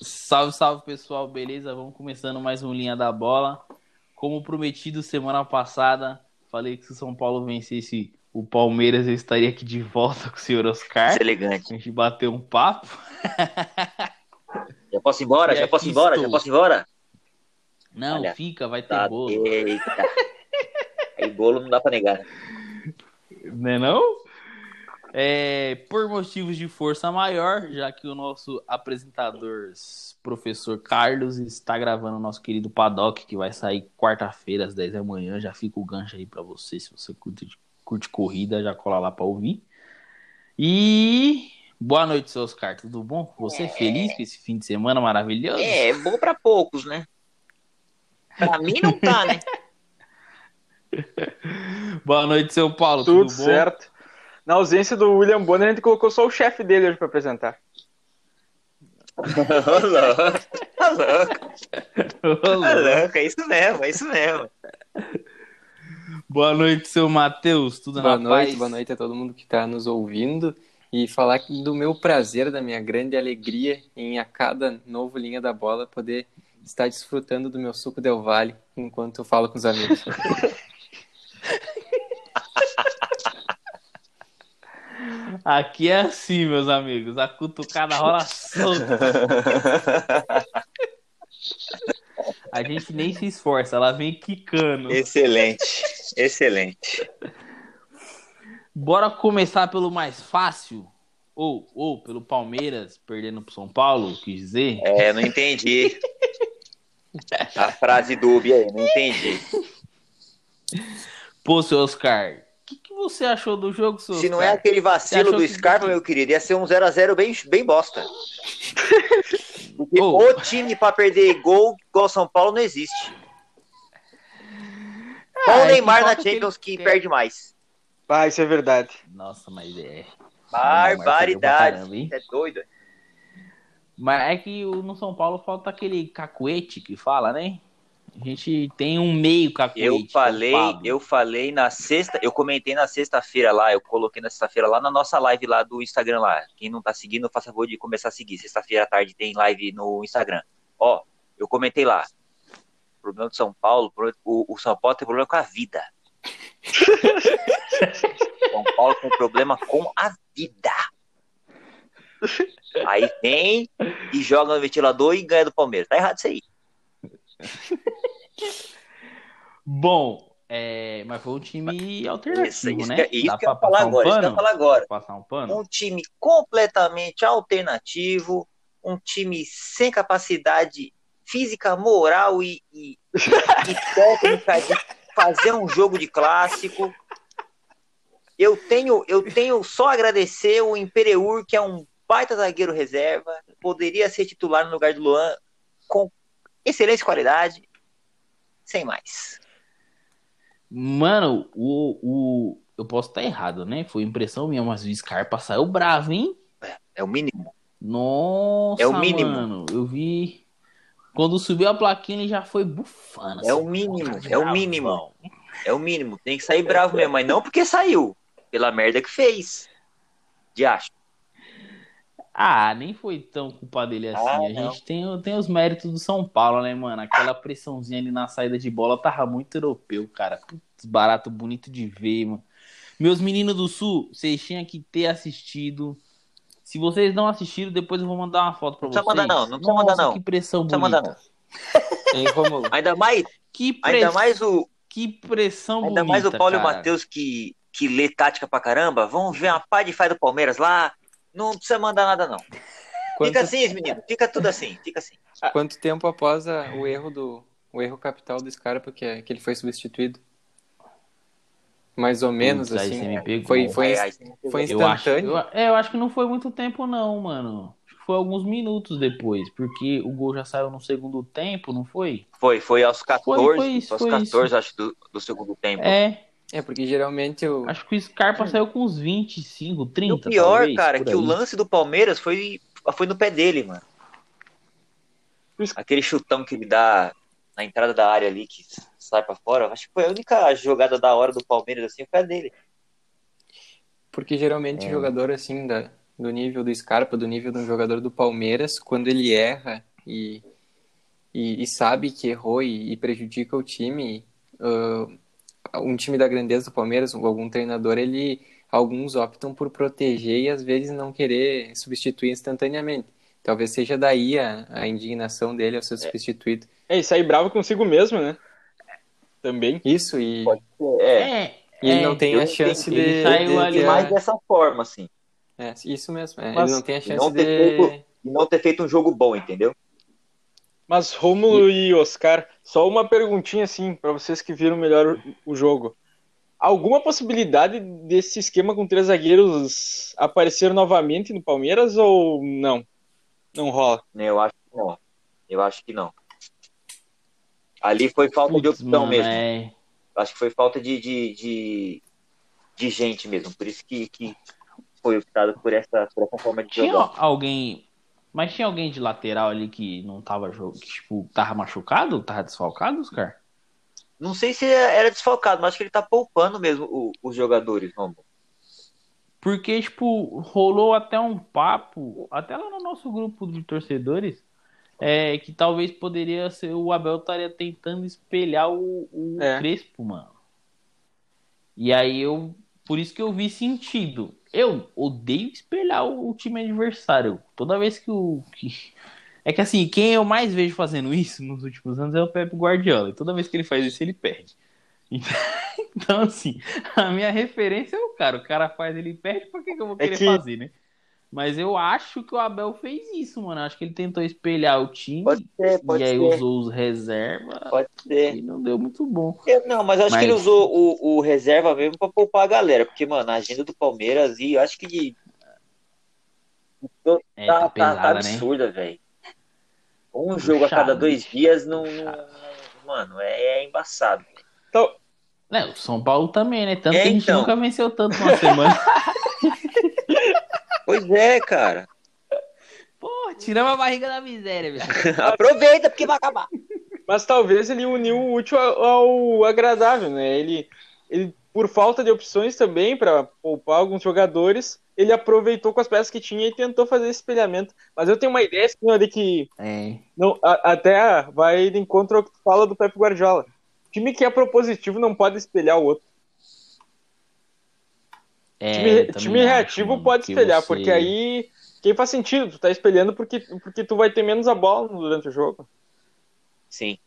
Salve, salve pessoal, beleza? Vamos começando mais um Linha da Bola. Como prometido semana passada, falei que se o São Paulo vencesse o Palmeiras, eu estaria aqui de volta com o senhor Oscar. Isso é elegante. A gente bateu um papo. Já posso ir embora? Já posso ir embora? Já posso ir embora? Não, Olha, fica, vai ter Tá, bolo. Eita. Aí bolo não dá pra negar. Né não? É, por motivos de força maior, já que o nosso apresentador, professor Carlos, está gravando o nosso querido Paddock, que vai sair quarta-feira às 10 da manhã. Já fica o gancho aí pra você, se você curte, curte corrida, já cola lá pra ouvir. E boa noite, seu Oscar, tudo bom? Você é feliz com esse fim de semana maravilhoso? É, é bom pra poucos, né? Pra mim não tá, né? Boa noite, seu Paulo, Tudo, tudo, bom? certo. Na ausência do William Bonner, a gente colocou só o chefe dele hoje pra apresentar. Ô, louco. Ô, louco. Ô, Ô, louco. É isso mesmo, é isso mesmo. Boa noite, seu Matheus, tudo Boa na noite, paz? boa noite a todo mundo que está nos ouvindo e falar do meu prazer, da minha grande alegria em a cada novo linha da bola poder estar desfrutando do meu suco Del Valle enquanto eu falo com os amigos. Aqui é assim, meus amigos. A cutucada rola solta. A gente nem se esforça, ela vem quicando. Excelente, excelente. Bora começar pelo mais fácil? Ou, ou pelo Palmeiras perdendo pro São Paulo, quis dizer? É, não entendi. A frase dúbia aí, não entendi. Pô, seu Oscar, que, que você achou do jogo, seu Se não é aquele vacilo do que- Scarpa, meu querido, ia ser um 0x0 bem, bem bosta. Porque Ô. o time pra perder gol igual São Paulo não existe. Só Ah, o é que Neymar na Champions que perde mais. Ah, isso é verdade. Nossa, mas é. Barbaridade. Caramba? É doido. Mas é que o- no São Paulo falta aquele cacuete que fala, né? A gente tem um meio cacuete. Eu falei, eu falei na sexta, eu comentei na sexta-feira lá, eu coloquei na sexta-feira lá na nossa live lá do Instagram lá. Quem não tá seguindo, faça favor de começar a seguir. Sexta-feira à tarde tem live no Instagram. Ó, eu comentei lá. O problema do São Paulo, o, o São Paulo tem problema com a vida. São Paulo tem problema com a vida. Aí vem e joga no ventilador e ganha do Palmeiras. Tá errado isso aí. Bom, é, mas foi um time alternativo, Isso, né? que, isso Dá que eu ia pra falar um agora. Pano? falar agora. Passar um pano? um time completamente alternativo, um time sem capacidade física, moral e, e- e técnica de fazer um jogo de clássico. Eu tenho, eu tenho só agradecer o Imperiur, que é um baita zagueiro reserva, poderia ser titular no lugar do Luan com excelente qualidade, sem mais. Mano, o, o, eu posso estar errado, né? Foi impressão minha, mas o Scarpa saiu bravo, hein? É o mínimo. Nossa, É o mínimo. mano. Eu vi. Quando subiu a plaquinha, ele já foi bufando. É o assim, mínimo, é o bravão. mínimo. É o mínimo. Tem que sair bravo mesmo, mas não porque saiu. Pela merda que fez. De acho. Ah, nem foi tão culpa dele assim. Ah, a não. gente tem, tem os méritos do São Paulo, né, mano? Aquela pressãozinha ali na saída de bola tava muito europeu, cara. Putz, barato, bonito de ver, mano. Meus meninos do Sul, vocês tinham que ter assistido. Se vocês não assistiram, depois eu vou mandar uma foto pra Não vocês. precisa mandar, não. Não precisa mandar, não. Que pressão Não bonita. mandar, não. Hein, Romulo? Ainda mais, Que, press... ainda mais o, que pressão ainda bonita, mais o Paulo e o cara. Matheus que, que lê tática pra caramba. Vão ver uma pá de faz do Palmeiras lá. Não precisa mandar nada, não. Quanto, Fica assim, menino. Fica tudo assim. Fica assim. quanto tempo após a- o erro do o erro capital do Scarpa que, que ele foi substituído? Mais ou menos Putz, assim. Foi, foi, É, foi Eu acho, instantâneo. eu, é, eu acho que não foi muito tempo, não, mano. Acho que foi alguns minutos depois, porque o gol já saiu no segundo tempo, não foi? Foi, foi aos 14, Foi, foi isso, aos foi 14 acho, do, do segundo tempo. É, É, porque geralmente o. acho que o Scarpa saiu com uns 25, 30. E o pior, talvez, cara, por que o lance do Palmeiras foi, foi no pé dele, mano. Aquele chutão que ele dá na entrada da área ali que sai pra fora. Acho que foi a única jogada da hora do Palmeiras, assim, foi a dele. Porque geralmente É. jogador assim da, do nível do Scarpa, do nível de um jogador do Palmeiras, quando ele erra e, e, e sabe que errou e, e prejudica o time, ah, um time da grandeza do Palmeiras, algum treinador, ele alguns optam por proteger e às vezes não querer substituir instantaneamente. Talvez seja daí a, a indignação dele ao ser substituído. É, e sair bravo consigo mesmo, né? Também. Isso, e, É, É, e ele é, não tem a chance entendi. de, Ele saiu de ali a- mais dessa forma, assim. É, isso mesmo. é, Mas- ele não tem a chance não de. feito- E não ter feito um jogo bom, entendeu? Mas Rômulo e Oscar, só uma perguntinha assim, pra vocês que viram melhor o, jogo. Alguma possibilidade desse esquema com três zagueiros aparecer novamente no Palmeiras ou não? Não rola. Eu acho que não. Eu acho que não. Ali foi falta de Putz, opção mano, mesmo. é. Acho que foi falta de, de, de, de gente mesmo. Por isso que, que foi optado por essa, por essa forma de Tinha jogar. alguém. Mas tinha alguém de lateral ali que não tava que tipo, tava machucado? Tava desfalcado, Oscar? Não sei se era desfalcado, mas acho que ele tá poupando mesmo o- os jogadores, Romulo. Porque, tipo, rolou até um papo, até lá no nosso grupo de torcedores, é, que talvez poderia ser o Abel estaria tentando espelhar o, o É. Crespo, mano. E aí eu. Por isso que eu vi sentido. Eu odeio espelhar o, o time adversário. Toda vez que o. que- É que assim, quem eu mais vejo fazendo isso nos últimos anos é o Pepe Guardiola. E toda vez que ele faz isso, ele perde. Então, assim, a minha referência é o cara. O cara faz, ele perde, por que, que eu vou É querer que- fazer, né? Mas eu acho que o Abel fez isso, mano. Acho que ele tentou espelhar o time Pode ser, pode e aí ser. usou os reservas Pode ser. e não deu muito bom. Eu- não, mas acho Mas- que ele usou o, o reserva mesmo pra poupar a galera. Porque, mano, a agenda do Palmeiras e eu acho que É, tá, tá tá- tá pesada, né? absurda, velho. Um jogo a cada dois puxado. dias não. não- mano, é, é embaçado. Então, É, o São Paulo também, né? Tanto É, que a gente então. nunca venceu tanto numa semana. Pois é, cara. Pô, tiramos a barriga da miséria, velho. Aproveita porque vai acabar. mas talvez ele uniu o útil ao, agradável, né? Ele, ele, por falta de opções também para poupar alguns jogadores, ele aproveitou com as peças que tinha e tentou fazer esse espelhamento. Mas eu tenho uma ideia assim, de que É. Não, a- até vai de encontro ao que tu fala do Pep Guardiola. time que é propositivo não pode espelhar o outro. É, time time reativo pode espelhar, você- porque aí quem faz sentido, tu tá espelhando porque, porque tu vai ter menos a bola durante o jogo. Sim.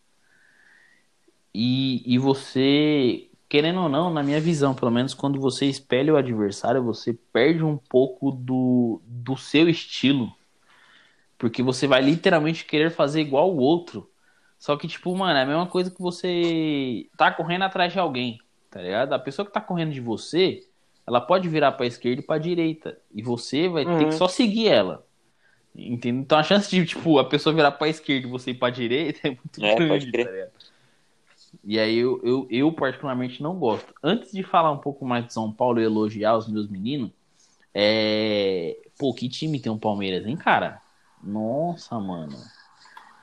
E, e você, querendo ou não, na minha visão, pelo menos quando você espelha o adversário, você perde um pouco do, do seu estilo. Porque você vai literalmente querer fazer igual o outro. Só que, tipo, mano, é a mesma coisa que você tá correndo atrás de alguém, tá ligado? A pessoa que tá correndo de você, ela pode virar pra esquerda e pra direita. E você vai ter Uhum. que só seguir ela. Entendeu? Então a chance de, tipo, a pessoa virar pra esquerda e você ir pra direita é muito É, grande, pode crer. tá? E aí eu, eu, eu particularmente não gosto. Antes de falar um pouco mais de São Paulo e elogiar os meus meninos, é... Pô, que time tem o Palmeiras, hein, cara? Nossa, mano.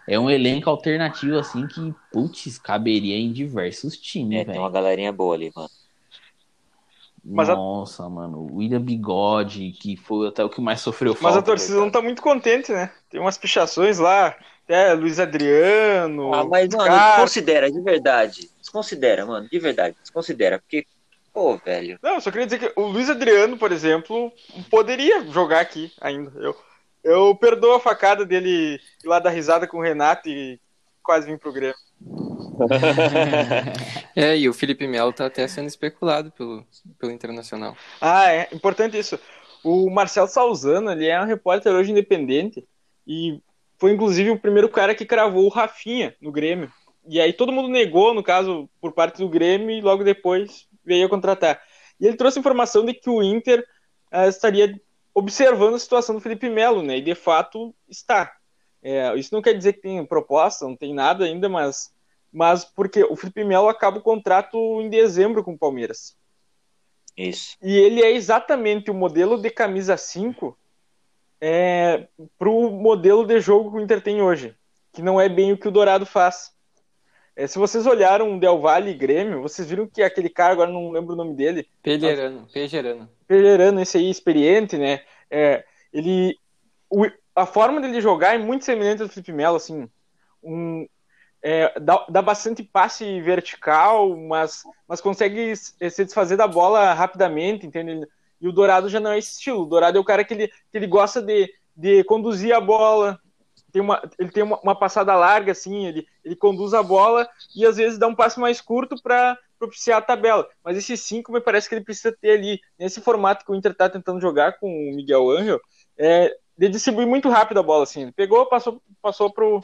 É um elenco alternativo, assim, que, putz, caberia em diversos times, É, tem velho. uma galerinha boa ali, mano. Mas a- Nossa, mano. O William Bigode, que foi até o que mais sofreu Mas falta. a torcida não tá muito contente, né? Tem umas pichações lá, até Luiz Adriano. Ah, mas, mano, cara- desconsidera, de verdade. Desconsidera, mano, de verdade. Desconsidera. Porque, pô, velho. Não, eu só queria dizer que o Luiz Adriano, por exemplo, poderia jogar aqui ainda. Eu, eu perdoo a facada dele ir lá dar risada com o Renato e quase vir pro Grêmio. É, e o Felipe Melo tá até sendo especulado pelo, pelo Internacional. Ah, é importante isso. O Marcel Salzano, ele é um repórter hoje independente e foi inclusive o primeiro cara que cravou o Rafinha no Grêmio. E aí todo mundo negou, no caso, por parte do Grêmio e logo depois veio a contratar. E ele trouxe informação de que o Inter ah, estaria observando a situação do Felipe Melo, né? E de fato está. É, isso não quer dizer que tem proposta, não tem nada ainda, mas, mas porque o Felipe Melo acaba o contrato em dezembro com o Palmeiras. Isso. E ele é exatamente o modelo de camisa 5 é, para o modelo de jogo que o Inter tem hoje, que não é bem o que o Dourado faz. É, se vocês olharam o Del Valle e Grêmio, vocês viram que aquele cara, agora não lembro o nome dele. Pejerano, Pejerano. Pejerano, esse aí, experiente, né? É, ele. O, a forma dele jogar é muito semelhante ao Felipe Melo, assim. Um, é, dá, dá, bastante passe vertical, mas, mas consegue se desfazer da bola rapidamente, entende? E o Dourado já não é esse estilo. O Dourado é o cara que ele, que ele gosta de, de conduzir a bola, tem uma, ele tem uma, uma, passada larga, assim, ele, ele conduz a bola e às vezes dá um passe mais curto para propiciar a tabela. Mas esse 5 me parece que ele precisa ter ali, nesse formato que o Inter está tentando jogar com o Miguel Angel, é, de distribuir muito rápido a bola, assim. Ele pegou, passou, passou pro,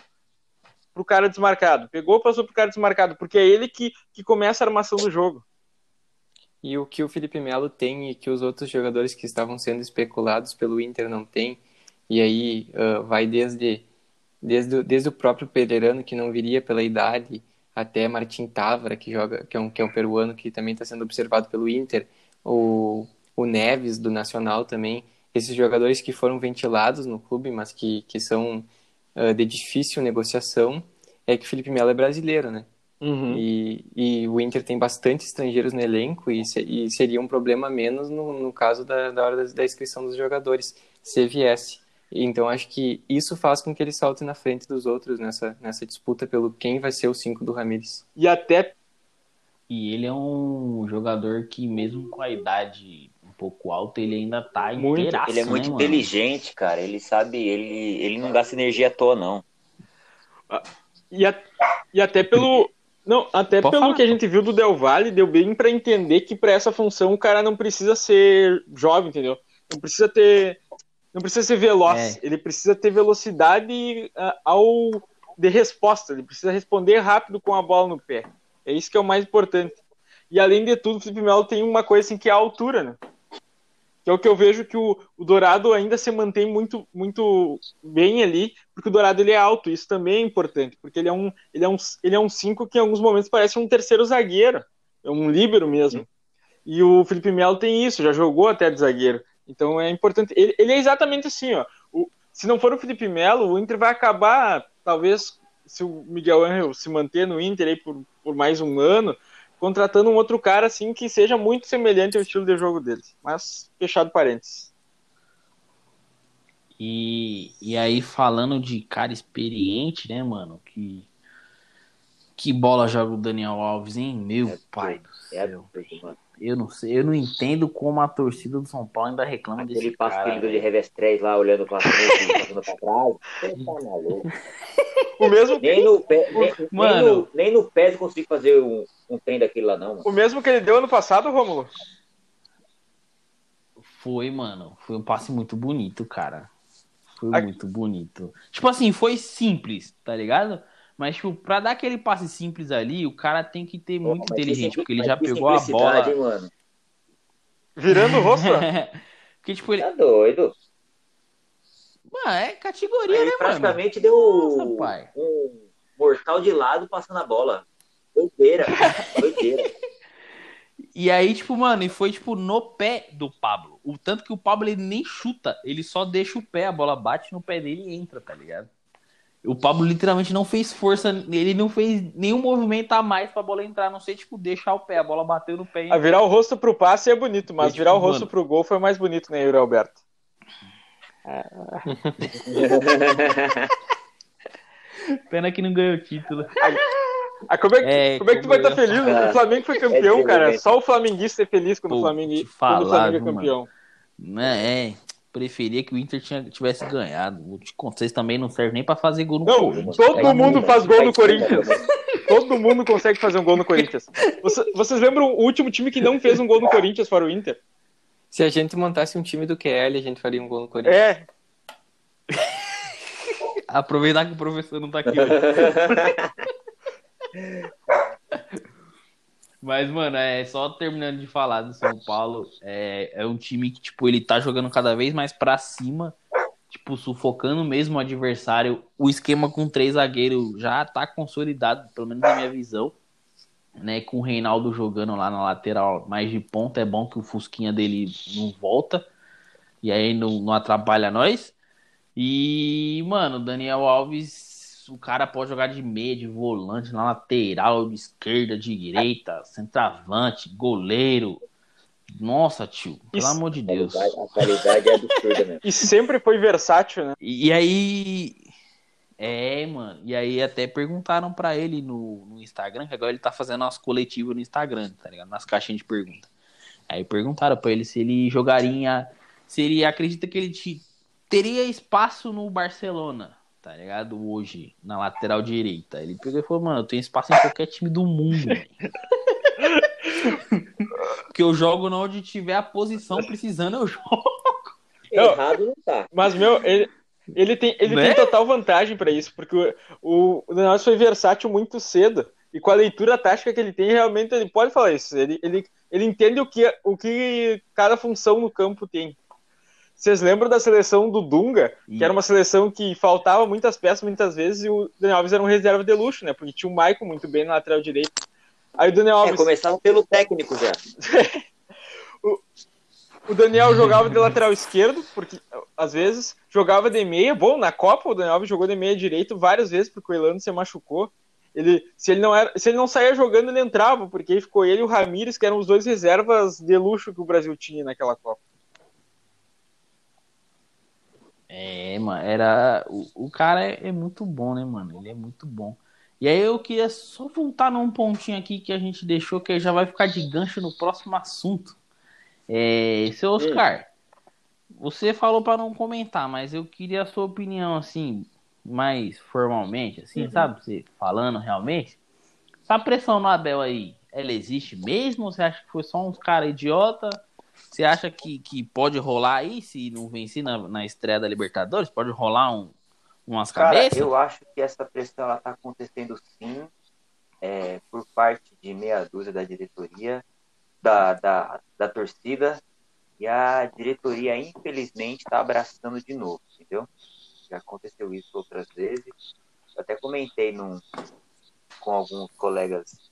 pro cara desmarcado. Pegou, passou pro cara desmarcado, porque é ele que, que começa a armação do jogo. E o que o Felipe Melo tem e que os outros jogadores que estavam sendo especulados pelo Inter não têm, e aí uh, vai desde desde, desde o próprio Pereirano, que não viria pela idade, até Martin Távora, que joga, que é um, que é um peruano que também está sendo observado pelo Inter, o, o Neves, do Nacional também, esses jogadores que foram ventilados no clube, mas que, que são de difícil negociação, é que o Felipe Melo é brasileiro, né? Uhum. E, e o Inter tem bastante estrangeiros no elenco e, se, e seria um problema menos no, no caso da, da hora da, da inscrição dos jogadores, se viesse. Então acho que isso faz com que ele salte na frente dos outros nessa, nessa disputa pelo quem vai ser o 5 do Ramires. E até. E ele é um jogador que, mesmo com a idade pouco alta, ele ainda tá muito, inteiraço, Ele é muito né, inteligente, mano? cara. Ele sabe, ele, ele não gasta energia à toa, não. Ah, e, a, e até pelo. Não, até Pode pelo falar. que a gente viu do Del Valle, deu bem para entender que para essa função o cara não precisa ser jovem, entendeu? Não precisa ter não precisa ser veloz, é. ele precisa ter velocidade uh, ao de resposta, ele precisa responder rápido com a bola no pé. É isso que é o mais importante. E além de tudo, o Felipe Melo tem uma coisa assim que é a altura, né? Que é o que eu vejo que o, o Dourado ainda se mantém muito, muito bem ali, porque o Dourado ele é alto, isso também é importante, porque ele é um, ele é um, ele é um cinco que em alguns momentos parece um terceiro zagueiro, é um líbero mesmo. E o Felipe Melo tem isso, já jogou até de zagueiro. Então é importante. Ele, ele é exatamente assim, ó. O, se não for o Felipe Melo, o Inter vai acabar, talvez, se o Miguel Angel se manter no Inter aí por, por mais um ano, contratando um outro cara assim que seja muito semelhante ao estilo de jogo deles. Mas, fechado parênteses. E, e aí, falando de cara experiente, né, mano? Que, que bola joga o Daniel Alves, hein? Meu é pai do é céu. É eu não sei, eu não entendo como a torcida do São Paulo ainda reclama Aquele desse passo cara. Aquele de revés 3 lá, olhando pra frente, passando pra trás. Você tá maluco. O mesmo nem no pé, nem, mano, nem no, nem no pé eu consigo fazer um, um trem daquele lá, não, mano. O mesmo que ele deu ano passado, Rômulo? Foi, mano. Foi um passe muito bonito, cara. Foi Aqui. muito bonito. Tipo assim, foi simples, tá ligado? Mas, tipo, pra dar aquele passe simples ali, o cara tem que ter muito inteligente, porque ele já pegou a bola. Hein, mano? Virando o rosto? porque, tipo, ele. Tá doido. Mano, é categoria, ele né, praticamente deu Nossa, um mortal de lado passando a bola. Doideira. Doideira. E aí, tipo, mano, e foi, tipo, no pé do Pablo. O tanto que o Pablo, ele nem chuta. Ele só deixa o pé, a bola bate no pé dele e entra, tá ligado? O Pablo literalmente não fez força, ele não fez nenhum movimento a mais pra bola entrar, não sei, tipo, deixar o pé, a bola bateu no pé. A virar o rosto pro passe é bonito, mas tipo, virar o rosto mano... pro gol foi mais bonito, né, Yuri Alberto? Pena que não ganhou o título. Ah, como, é que, é, como é que tu vai estar tá feliz? O Flamengo foi campeão, é cara. Só o flamenguista é feliz quando, Pô, o, Flamengo, falar, quando o Flamengo é campeão. Mano. É, preferia que o Inter tinha, tivesse ganhado. Vocês também não servem nem para fazer gol no não, Corinthians. Todo é mundo faz gol no Corinthians. todo mundo consegue fazer um gol no Corinthians. Vocês, vocês lembram o último time que não fez um gol no Corinthians para o Inter? Se a gente montasse um time do QL, a gente faria um gol no Corinthians. É. Aproveitar que o professor não tá aqui. Mas, mano, é só terminando de falar do São Paulo, é, é um time que, tipo, ele tá jogando cada vez mais pra cima, tipo, sufocando mesmo o adversário. O esquema com três zagueiros já tá consolidado, pelo menos na minha visão, né? Com o Reinaldo jogando lá na lateral mais de ponta, é bom que o Fusquinha dele não volta, e aí não, não atrapalha nós. E, mano, Daniel Alves o cara pode jogar de meia, de volante, na lateral, de esquerda, de direita, centroavante, goleiro. Nossa, tio, pelo Isso. amor de Deus. A qualidade é absurda mesmo. E sempre foi versátil, né? E, e aí. É, mano. E aí até perguntaram pra ele no, no Instagram, que agora ele tá fazendo umas coletivas no Instagram, tá ligado? Nas caixinhas de pergunta. Aí perguntaram pra ele se ele jogaria. Se ele acredita que ele te- teria espaço no Barcelona, tá ligado? Hoje, na lateral direita. Ele pegou e falou, mano, eu tenho espaço em qualquer time do mundo. Porque eu jogo onde tiver a posição precisando, eu jogo. Errado não tá. Mas, meu, ele, ele, tem, ele Né? tem total vantagem pra isso, porque o, o, Daniel foi versátil muito cedo. E com a leitura tática que ele tem, realmente ele pode falar isso. Ele, ele, ele entende o que, o que cada função no campo tem. Vocês lembram da seleção do Dunga? Que era uma seleção que faltava muitas peças muitas vezes e o Daniel Alves era um reserva de luxo, né? Porque tinha o Maicon muito bem na lateral direita. Aí o Daniel É, Alves. começava pelo técnico já. O Daniel jogava de lateral esquerdo, porque às vezes jogava de meia. Bom, na Copa o Daniel Alves jogou de meia direito várias vezes, porque o Elano se machucou. Ele, se, ele não era, se ele não saía jogando, ele entrava, porque ficou ele e o Ramires, que eram os dois reservas de luxo que o Brasil tinha naquela Copa. É, mano, era. O, o cara é, é muito bom, né, mano? Ele é muito bom. E aí eu queria só voltar num pontinho aqui que a gente deixou, que já vai ficar de gancho no próximo assunto. É, seu Oscar, você falou para não comentar, mas eu queria a sua opinião, assim, mais formalmente, assim, Uhum. sabe? Você falando realmente. Essa pressão no Abel aí, ela existe mesmo? Você acha que foi só uns caras idiota? Você acha que, que pode rolar aí, se não vencer na, na estreia da Libertadores? Pode rolar um, umas Cara, cabeças? eu acho que essa pressão ela tá acontecendo sim, é, por parte de meia dúzia da diretoria, da, da, da torcida, e a diretoria, infelizmente, está abraçando de novo, entendeu? Já aconteceu isso outras vezes. Eu até comentei num, com alguns colegas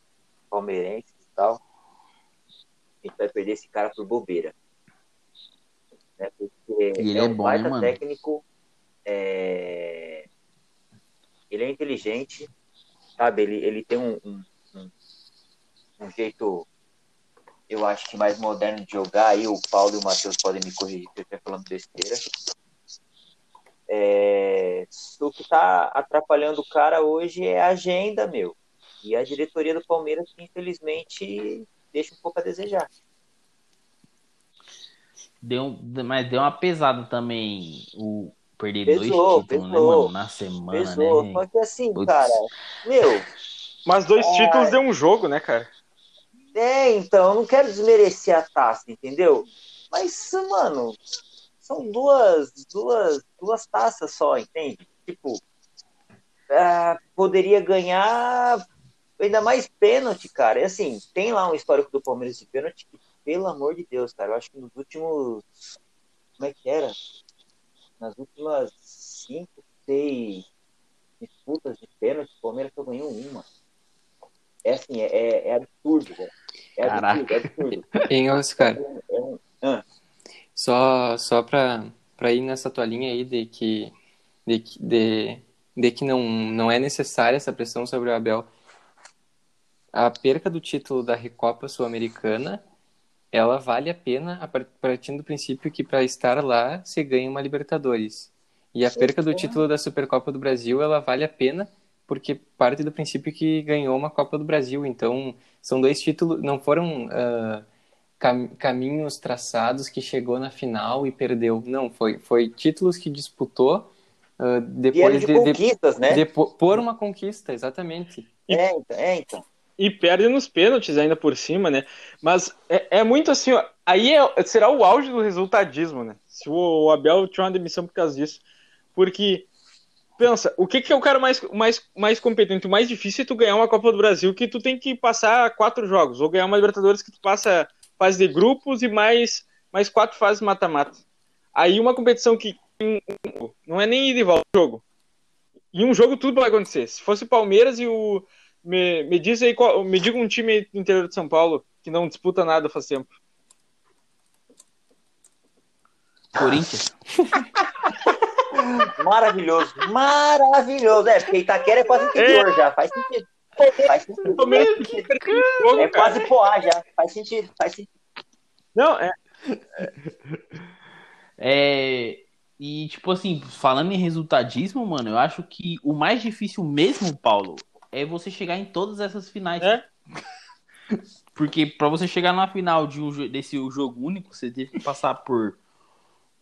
palmeirenses e tal. A gente vai perder esse cara por bobeira. Né? Porque ele é é um bom, baita né, técnico. é, Ele é inteligente, sabe? Ele, ele tem um, um, um- um jeito, eu acho que mais moderno de jogar. Aí o Paulo e o Matheus podem me corrigir se eu estiver falando besteira. É, O que tá atrapalhando o cara hoje é a agenda, meu. E a diretoria do Palmeiras, que infelizmente, deixa um pouco a desejar. Deu, mas deu uma pesada também o perder Pesou, dois títulos, né, pesou. mano? Na semana, Pessoa, né? só que assim, Putz. cara, meu, Mas dois É. títulos de um jogo, né, cara? É, então, eu não quero desmerecer a taça, entendeu? Mas, mano, são duas, duas, duas taças só, entende? Tipo, ah, poderia ganhar ainda mais pênalti, cara. E assim, tem lá um histórico do Palmeiras de pênalti que, pelo amor de Deus, cara, eu acho que nos últimos. Como é que era? Nas últimas cinco, seis disputas de pênalti, o Palmeiras só ganhou uma. É assim, é, é, é absurdo, velho. É Caraca. absurdo, é absurdo. Hein, Oscar? É um- Só, só pra, pra ir nessa tua linha aí de que, de, de, de que não, não é necessária essa pressão sobre o Abel. A perca do título da Recopa Sul-Americana, ela vale a pena partindo do princípio que para estar lá você ganha uma Libertadores. E a perca do título da Supercopa do Brasil, ela vale a pena porque parte do princípio que ganhou uma Copa do Brasil. Então, são dois títulos, não foram ah, cam- caminhos traçados que chegou na final e perdeu. Não, foi, foi títulos que disputou Vieram depois de de, de, conquistas, né? de- por uma conquista, exatamente. É, então, é, então. E perde nos pênaltis ainda por cima, né? Mas é, é muito assim, ó. Aí é- será o auge do resultadismo, né? Se o Abel tinha uma demissão por causa disso. Porque, pensa, o que, que é o cara mais, mais, mais competente? O mais difícil é tu ganhar uma Copa do Brasil que tu tem que passar quatro jogos. Ou ganhar uma Libertadores que tu passa fase de grupos e mais, mais quatro fases mata-mata. Aí uma competição que não é nem ida e volta jogo. Em um jogo tudo pode acontecer. Se fosse o Palmeiras e o. Me, me diz aí qual, me diga um time do interior de São Paulo que não disputa nada faz tempo. Maravilhoso, maravilhoso. É, porque Itaquera é quase interior já, faz sentido. Faz sentido. É quase Poá já, faz sentido, faz sentido. Não, é. É, e, tipo assim, falando em resultadismo, mano, eu acho que o mais difícil mesmo, Paulo, é você chegar em todas essas finais. É? Porque pra você chegar na final de um, desse jogo único, você teve que passar por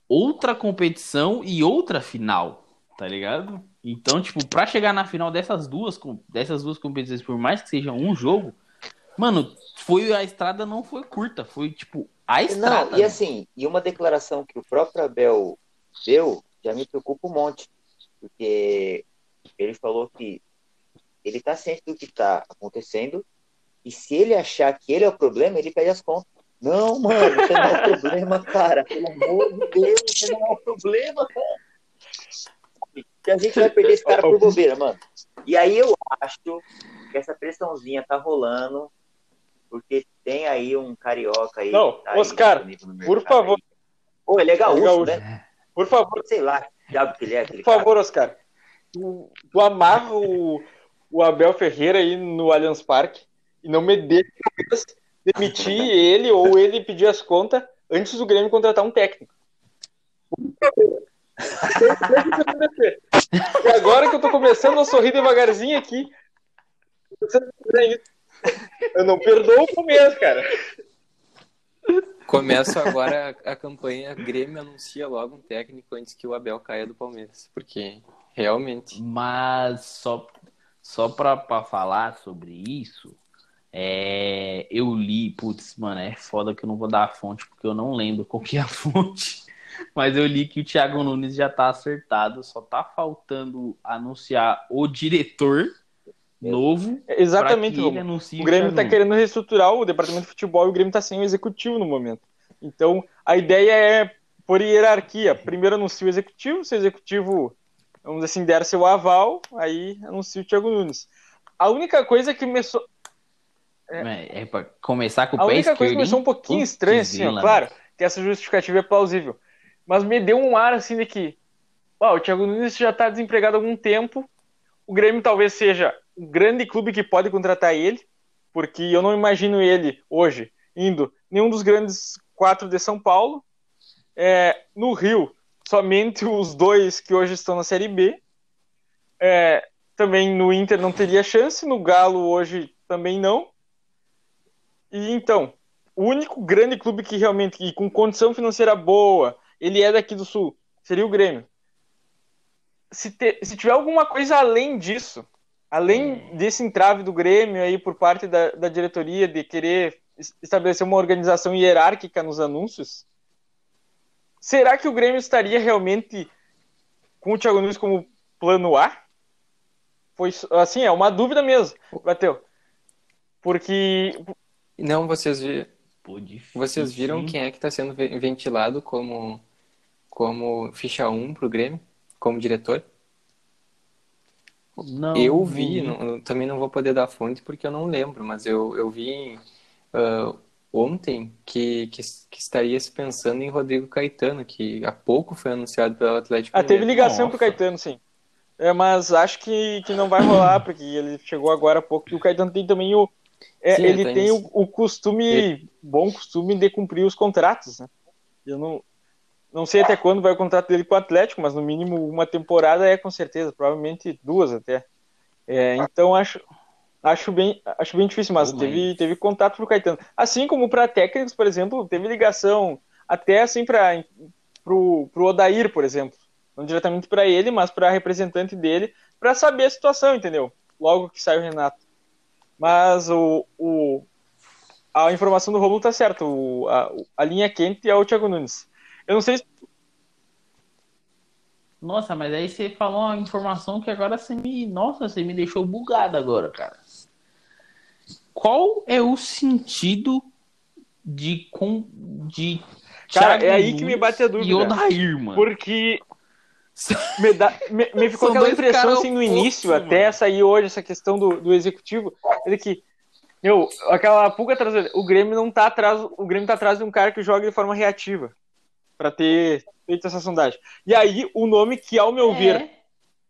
outra competição e outra final, tá ligado? Então, tipo, pra chegar na final dessas duas, dessas duas competições, por mais que seja um jogo, mano, foi a estrada não foi curta, foi tipo a estrada. Não, e assim, e uma declaração que o próprio Abel deu já me preocupa um monte. Porque ele falou que ele tá ciente do que tá acontecendo e se ele achar que ele é o problema, ele pede as contas. Não, mano, você não é o problema, cara. Pelo amor de Deus, você não é o problema, cara. Que a gente vai perder esse cara por bobeira, mano. E aí eu acho que essa pressãozinha tá rolando porque tem aí um carioca aí. Não, tá Oscar, por favor. aí. Pô, ele é gaúcho, Gaúcho. né? Por favor, Sei lá, diabo que ele é, aquele por favor, Oscar. Tu, tu amarra o, o Abel Ferreira aí no Allianz Parque e não me deixa demitir ele ou ele pedir as contas antes do Grêmio contratar um técnico. E agora que eu tô começando a sorrir devagarzinho aqui, eu não perdoo o começo, cara. Começa agora a, a campanha Grêmio anuncia logo um técnico antes que o Abel caia do Palmeiras. Porque realmente. Mas só, só pra falar sobre isso, é, eu li, putz, mano, é foda que eu não vou dar a fonte porque eu não lembro qual que é a fonte. Mas eu li que o Thiago Nunes já tá acertado, só tá faltando anunciar o diretor novo. É Exatamente, ele Romulo. anuncie O Grêmio está Nunes. querendo reestruturar o departamento de futebol e o Grêmio está sem o executivo no momento. Então, a ideia é por hierarquia. Primeiro anuncia o executivo, se o executivo, vamos assim, der seu aval, aí anuncia o Thiago Nunes. A única coisa que começou, É, é pra começar com o a pé única esquerdo. coisa que começou um pouquinho estranha, assim, ó, grila, claro, que essa justificativa é plausível. Mas me deu um ar assim de que, o Thiago Nunes já está desempregado há algum tempo. O Grêmio talvez seja o grande clube que pode contratar ele, porque eu não imagino ele hoje indo nenhum dos grandes quatro de São Paulo. É, no Rio, somente os dois que hoje estão na Série B. É, também no Inter não teria chance, no Galo hoje também não. E então, o único grande clube que realmente, que com condição financeira boa, ele é daqui do Sul, seria o Grêmio. Se, te- se tiver alguma coisa além disso, além desse entrave do Grêmio aí por parte da, da diretoria de querer es- estabelecer uma organização hierárquica nos anúncios, será que o Grêmio estaria realmente com o Thiago Nunes como plano A? Foi assim, é uma dúvida mesmo, Bateu. Porque Não, vocês, vi- Pô, difícil, vocês viram quem é que está sendo ve- ventilado como, como ficha 1 pro Grêmio, como diretor? Não, Eu vi, não também não vou poder dar fonte porque eu não lembro, mas eu, eu vi ah, ontem que, que, que estaria se pensando em Rodrigo Caetano, que há pouco foi anunciado pelo Atlético Ah, teve ligação Nossa. pro Caetano, sim. É, mas acho que, que não vai rolar, porque ele chegou agora há pouco. E o Caetano tem também o. é, Sim, ele tem tem o, o costume, bom costume de cumprir os contratos, né? Eu não, não sei até quando vai o contrato dele com o Atlético, mas no mínimo uma temporada é com certeza, provavelmente duas até. É, então acho, acho, bem, acho bem difícil, mas Pô, teve, teve contato pro Caetano. Assim como para técnicos, por exemplo, teve ligação até assim para pro, pro Odair, por exemplo. Não diretamente para ele, mas para representante dele, para saber a situação, entendeu? Logo que sai o Renato. Mas o, o, a informação do Romulo tá certa. O, a, a linha quente é o Thiago Nunes. Eu não sei se Nossa, mas aí você falou uma informação que agora você me. Nossa, você me deixou bugado agora, cara. Qual é o sentido de. Com, de Cara, Thiago é aí que me bate a dúvida. E Odair, mano. Porque me, dá, me, me ficou aquela impressão assim no início, mano. até sair hoje essa questão do, do executivo, ele que meu, aquela pulga atrás o Grêmio não tá atrás, o Grêmio tá atrás de um cara que joga de forma reativa. para ter feito essa sondagem. E aí, o nome que, ao meu É. ver,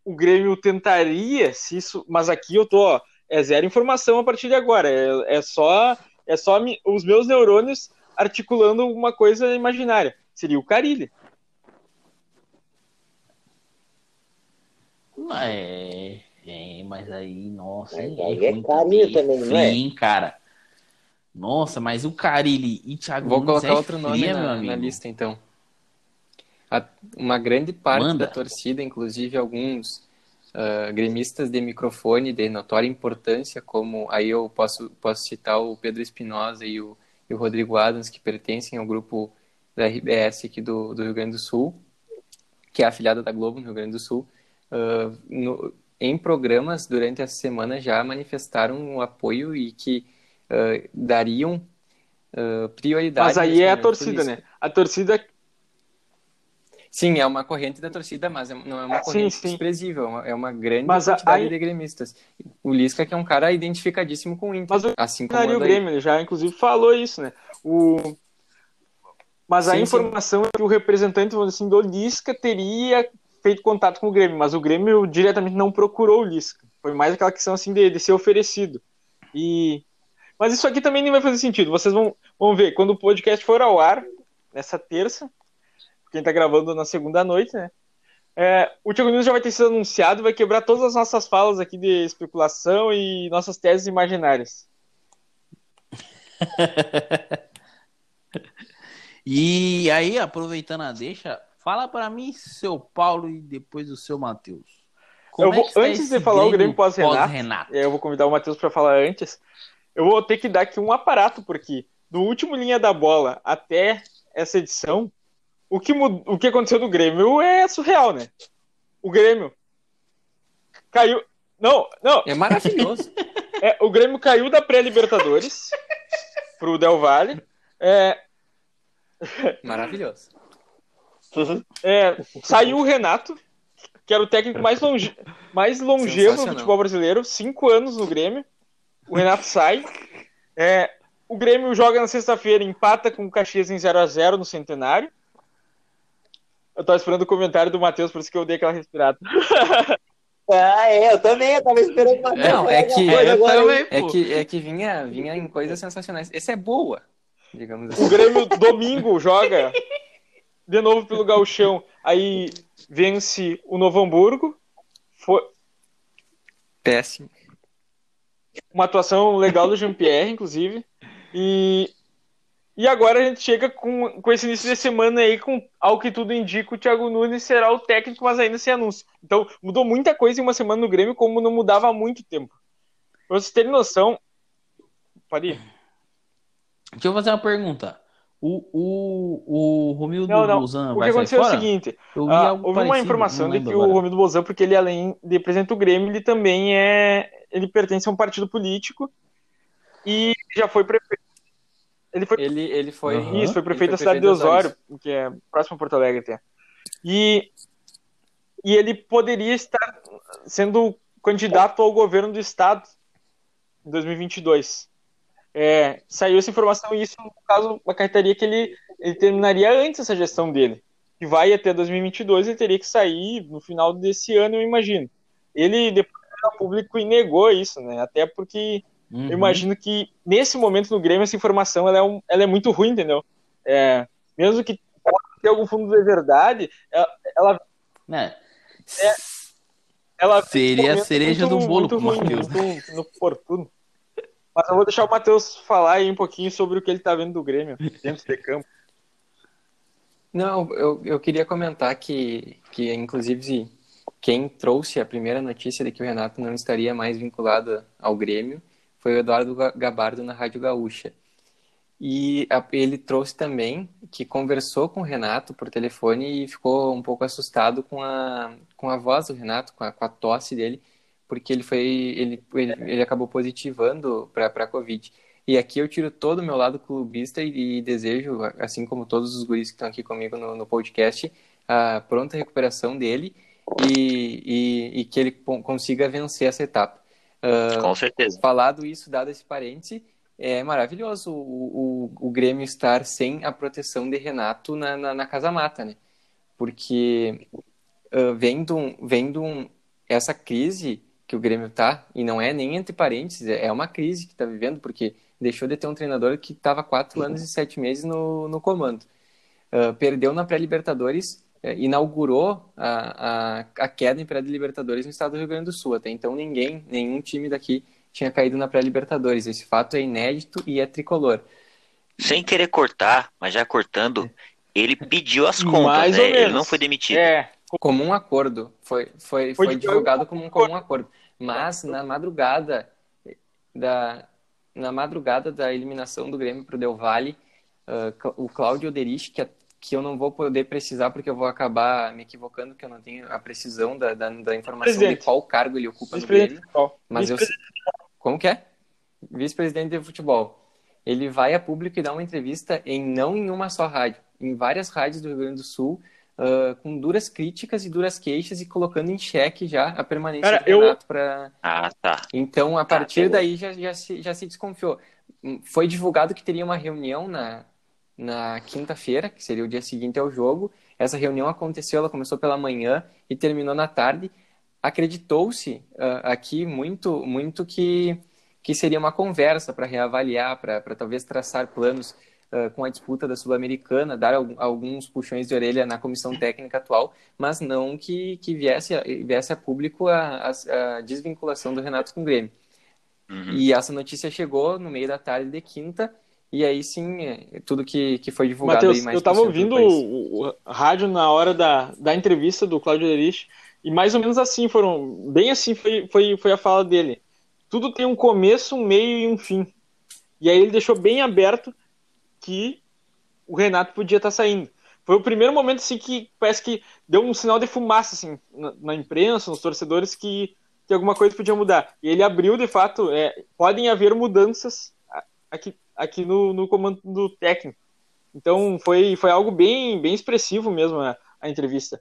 o Grêmio tentaria, se isso. Mas aqui eu tô, ó, é zero informação a partir de agora. É, é só, é só mi- os meus neurônios articulando uma coisa imaginária. Seria o Carilli. É, é, mas aí, nossa, Mas é, aí é carinho também, não é? Fria, hein, cara? Nossa, mas o Carilli e Thiago Vou Nunes colocar é outro nome fria, na, na lista, então. A- uma grande parte Manda. da torcida, inclusive alguns ah, gremistas de microfone de notória importância, como aí eu posso, posso citar o Pedro Espinosa e o, e o Rodrigo Adams, que pertencem ao grupo da RBS aqui do, do Rio Grande do Sul, que é afiliada da Globo no Rio Grande do Sul, ah, no- em programas durante essa semana já manifestaram um apoio e que ah, dariam ah, prioridade. Mas aí é a pro torcida, né? A torcida. Sim, é uma corrente da torcida, mas é- não é uma Sim, corrente sim. desprezível, é uma- é uma grande Mas a- quantidade aí- de gremistas. O Lisca que é um cara identificadíssimo com o Inter, Mas o assim como o. Grêmio, ele já inclusive falou isso, né? O... Mas a Sim, sim. informação é que o representante assim, do Lisca teria feito contato com o Grêmio, mas o Grêmio diretamente não procurou o Lisca. Foi mais aquela questão assim de, de ser oferecido. E... Mas isso aqui também nem vai fazer sentido. Vocês vão, vão ver, quando o podcast for ao ar, nessa terça, quem tá gravando na segunda noite, né? É, o Thiago Nunes já vai ter sido anunciado, vai quebrar todas as nossas falas aqui de especulação e nossas teses imaginárias. E aí, aproveitando a deixa, fala pra mim, seu Paulo, e depois o seu Matheus. Eu vou- é que está antes de falar o Grêmio pós-Renato, pós-Renato? É, eu vou convidar o Matheus para falar antes. Eu vou ter que dar aqui um aparato, porque do último linha da bola até essa edição, o que, mud- o que aconteceu no Grêmio é surreal, né? O Grêmio caiu. Não, não, É maravilhoso. é, o Grêmio caiu da pré-Libertadores pro Del Valle. É, maravilhoso. É, saiu o Renato, que era o técnico mais, longe, mais longevo do futebol brasileiro, cinco anos no Grêmio. O Renato sai. É, o Grêmio joga na sexta-feira, empata com o Caxias em 0x0 no Centenário. Eu tava esperando o comentário do Matheus, por isso que eu dei aquela respirada. Ah, é, eu também, eu tava esperando uma Não, é que- eu agora- também, É que, é que vinha, vinha em coisas sensacionais. Esse é boa, digamos assim. O Grêmio, domingo, joga de novo pelo Gauchão. Aí vence o Novo Hamburgo. Foi Péssimo. uma atuação legal do Jean-Pierre, inclusive. E, e agora a gente chega com, com esse início de semana aí, com ao que tudo indica, o Thiago Nunes será o técnico, mas ainda sem anúncio. Então, mudou muita coisa em uma semana no Grêmio, como não mudava há muito tempo. Pra vocês terem noção. Pode ir. Deixa eu fazer uma pergunta. O, o, o Romildo Não, não. Bolzan O que vai aconteceu é o seguinte: Eu vi ah, houve uma parecido, informação não de que o agora. Romildo Bolzan, porque ele além de representa o Grêmio, ele também é. Ele pertence a um partido político e já foi prefeito. Ele foi Ele, ele foi. Aham. Isso, foi ele prefeito da cidade de das Osório, que é próximo a Porto Alegre até. E, e ele poderia estar sendo candidato ao governo do estado em 2022. É, saiu essa informação e isso, no caso, acarretaria que ele, ele terminaria antes essa gestão dele. Que vai até 2022, ele teria que sair no final desse ano, eu imagino. Ele depois ao público e negou isso, né? Até porque Uhum. eu imagino que nesse momento no Grêmio essa informação ela é, um- ela é muito ruim, entendeu? É, mesmo que possa ter algum fundo de verdade, ela, ela, Né? ela Seria a cereja do bolo muito pro ruim, Matheus. muito. Mas eu vou deixar o Matheus falar aí um pouquinho sobre o que ele tá vendo do Grêmio dentro de campo. Não, eu, eu queria comentar que, que, inclusive, quem trouxe a primeira notícia de que o Renato não estaria mais vinculado ao Grêmio foi o Eduardo Ga- Gabardo na Rádio Gaúcha. E ele trouxe também que conversou com o Renato por telefone e ficou um pouco assustado com a, com a voz do Renato, com a, com a tosse dele, porque ele foi ele, ele, ele acabou positivando para a Covid. E aqui eu tiro todo o meu lado clubista e, e desejo, assim como todos os guris que estão aqui comigo no, no podcast, a pronta recuperação dele e, e, e que ele con- consiga vencer essa etapa. Ah, Com certeza. falado isso, dado esse parêntese, é maravilhoso o, o, o Grêmio estar sem a proteção de Renato na, na, na Casa Mata, né? Porque uh, vendo, vendo essa crise que o Grêmio tá, e não é nem entre parênteses, é uma crise que está vivendo, porque deixou de ter um treinador que estava quatro anos e sete meses no, no comando. Uh, perdeu na pré-Libertadores, uh, inaugurou a, a, a queda em pré-Libertadores no estado do Rio Grande do Sul. Até então ninguém, nenhum time daqui tinha caído na pré-Libertadores. Esse fato é inédito e é tricolor. Sem querer cortar, mas já cortando, ele pediu as contas, né? Ele não foi demitido. É. Como um acordo. Foi, foi, foi, foi divulgado como um comum acordo. Mas na madrugada da, na madrugada da eliminação do Grêmio para o Del Valle, uh, o Cláudio Oderich, que, é, que eu não vou poder precisar porque eu vou acabar me equivocando, porque eu não tenho a precisão da, da, da informação Presidente. de qual cargo ele ocupa no Grêmio. Mas eu, como que é? Vice-presidente de futebol. Ele vai a público e dá uma entrevista em não em uma só rádio, em várias rádios do Rio Grande do Sul, uh, com duras críticas e duras queixas e colocando em xeque já a permanência Cara, do Renato eu... para. Ah, tá. Então, a tá, partir tá, daí já, já, se, já se desconfiou. Foi divulgado que teria uma reunião na, na quinta-feira, que seria o dia seguinte ao jogo. Essa reunião aconteceu, ela começou pela manhã e terminou na tarde. Acreditou-se uh, aqui muito, muito que, que seria uma conversa para reavaliar, para talvez traçar planos uh, com a disputa da Sul-Americana, dar alguns puxões de orelha na comissão técnica atual, mas não que, que viesse, a, viesse a público a, a, a desvinculação do Renato com o Grêmio. Uhum. E essa notícia chegou no meio da tarde de quinta, e aí sim, é, tudo que, que foi divulgado Mateus, aí mais Eu estava ouvindo o, o, rádio na hora da, da entrevista do Claudio Erich, e mais ou menos assim foram, bem assim foi, foi, foi a fala dele. Tudo tem um começo, um meio e um fim. E aí ele deixou bem aberto que o Renato podia estar tá saindo. Foi o primeiro momento assim que parece que deu um sinal de fumaça assim na, na imprensa, nos torcedores que, que alguma coisa podia mudar. E ele abriu de fato, é, podem haver mudanças aqui, aqui no, no comando do técnico. Então foi, foi algo bem, bem expressivo mesmo a, a entrevista.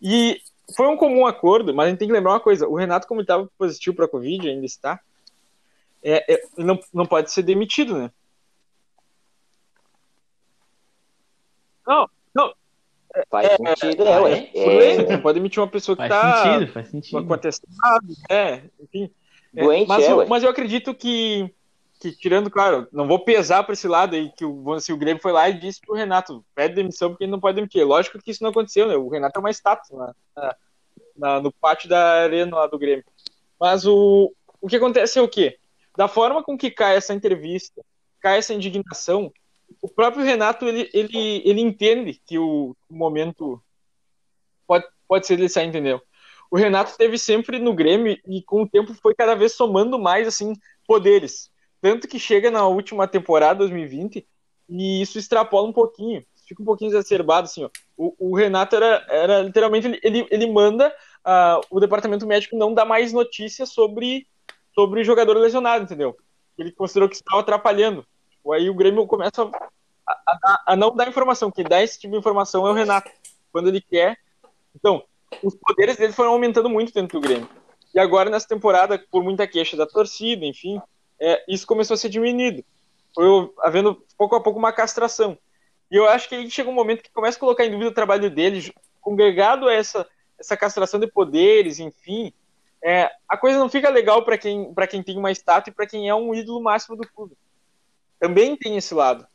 E foi um comum acordo, mas a gente tem que lembrar uma coisa: o Renato, como estava positivo para a Covid, ainda está, é, é, não, não pode ser demitido, né? Não, não. Faz é, sentido, é, ué. É, é. pode emitir uma pessoa que está. Faz sentido, faz sentido. Com atestado, é, enfim. É, Doente, mas, é, eu, mas eu acredito que, que, tirando, claro, não vou pesar para esse lado aí, que o, assim, o Grêmio foi lá e disse pro Renato: pede demissão porque ele não pode demitir. Lógico que isso não aconteceu, né? O Renato é uma estátua na, no pátio da arena lá do Grêmio. Mas o, o que acontece é o quê? Da forma com que cai essa entrevista, cai essa indignação, o próprio Renato ele, ele, ele entende que o, o momento pode, pode ser ele sair, entendeu? O Renato teve sempre no Grêmio e com o tempo foi cada vez somando mais assim poderes. Tanto que chega na última temporada, 2020, e isso extrapola um pouquinho, fica um pouquinho exacerbado, assim, ó. O, o Renato era, era literalmente, ele, ele manda uh, o departamento médico não dar mais notícias sobre, sobre jogador lesionado, entendeu? Ele considerou que estava atrapalhando. Aí o Grêmio começa a, a, a, não dar informação. Quem dá esse tipo de informação é o Renato, quando ele quer. Então, os poderes dele foram aumentando muito dentro do Grêmio. E agora, nessa temporada, por muita queixa da torcida, enfim, é, isso começou a ser diminuído. Foi havendo pouco a pouco uma castração. E eu acho que aí chega um momento que começa a colocar em dúvida o trabalho dele, congregado a essa, essa castração de poderes, enfim. É, a coisa não fica legal para quem, quem tem uma estátua e para quem é um ídolo máximo do clube também tem esse lado.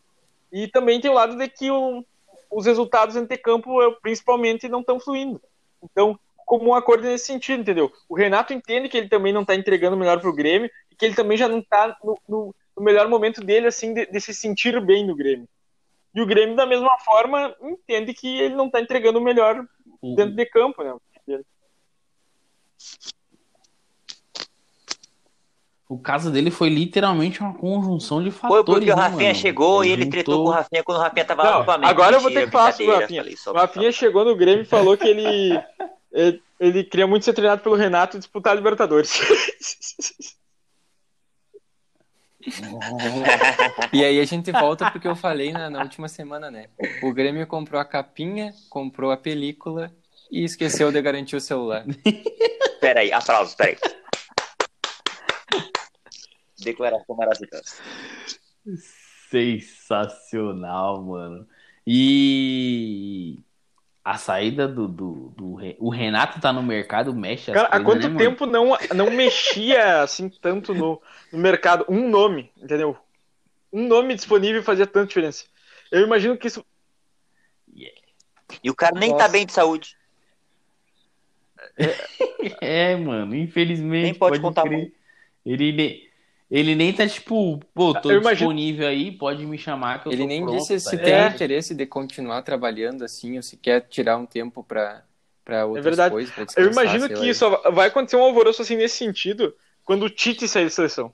E também tem o lado de que o, os resultados entre campo, principalmente, não estão fluindo. Então, como um acordo nesse sentido, entendeu? O Renato entende que ele também não está entregando melhor para o Grêmio que ele também já não está no, no, no, melhor momento dele, assim, de, de, se sentir bem no Grêmio. E o Grêmio, da mesma forma, entende que ele não está entregando o melhor uhum. dentro de campo, né? O caso dele foi literalmente uma conjunção de fatores. Foi porque o né, Rafinha né, chegou e ele juntou... tretou com o Rafinha quando o Rafinha tava não, lá no Agora eu vou ter que falar sobre o Rafinha. O Rafinha chegou no Grêmio e falou que ele, ele, ele queria muito ser treinado pelo Renato e disputar a Libertadores. e aí a gente volta porque eu falei na, na última semana, né? O Grêmio comprou a capinha, comprou a película e esqueceu de garantir o celular. Peraí, aplausos, peraí. Declaração maravilhosa. Sensacional, mano. E a saída do, do, do, O Renato tá no mercado, mexe as Cara, coisas, há quanto né, tempo não, não mexia assim tanto no, no mercado? Um nome, entendeu? Um nome disponível fazia tanta diferença. Eu imagino que isso. E o cara nem Nossa. tá bem de saúde. Mano? É, mano, infelizmente. Nem pode contar crer. Ele, nem- ele nem tá tipo, pô, tô Eu imagino- disponível aí, pode me chamar que eu Ele nem pronto, disse tá se ligado? tem É. interesse de continuar trabalhando assim, ou se quer tirar um tempo para para outras verdade. coisas, pra Eu imagino que só vai acontecer um alvoroço assim nesse sentido quando o Tite sair da seleção.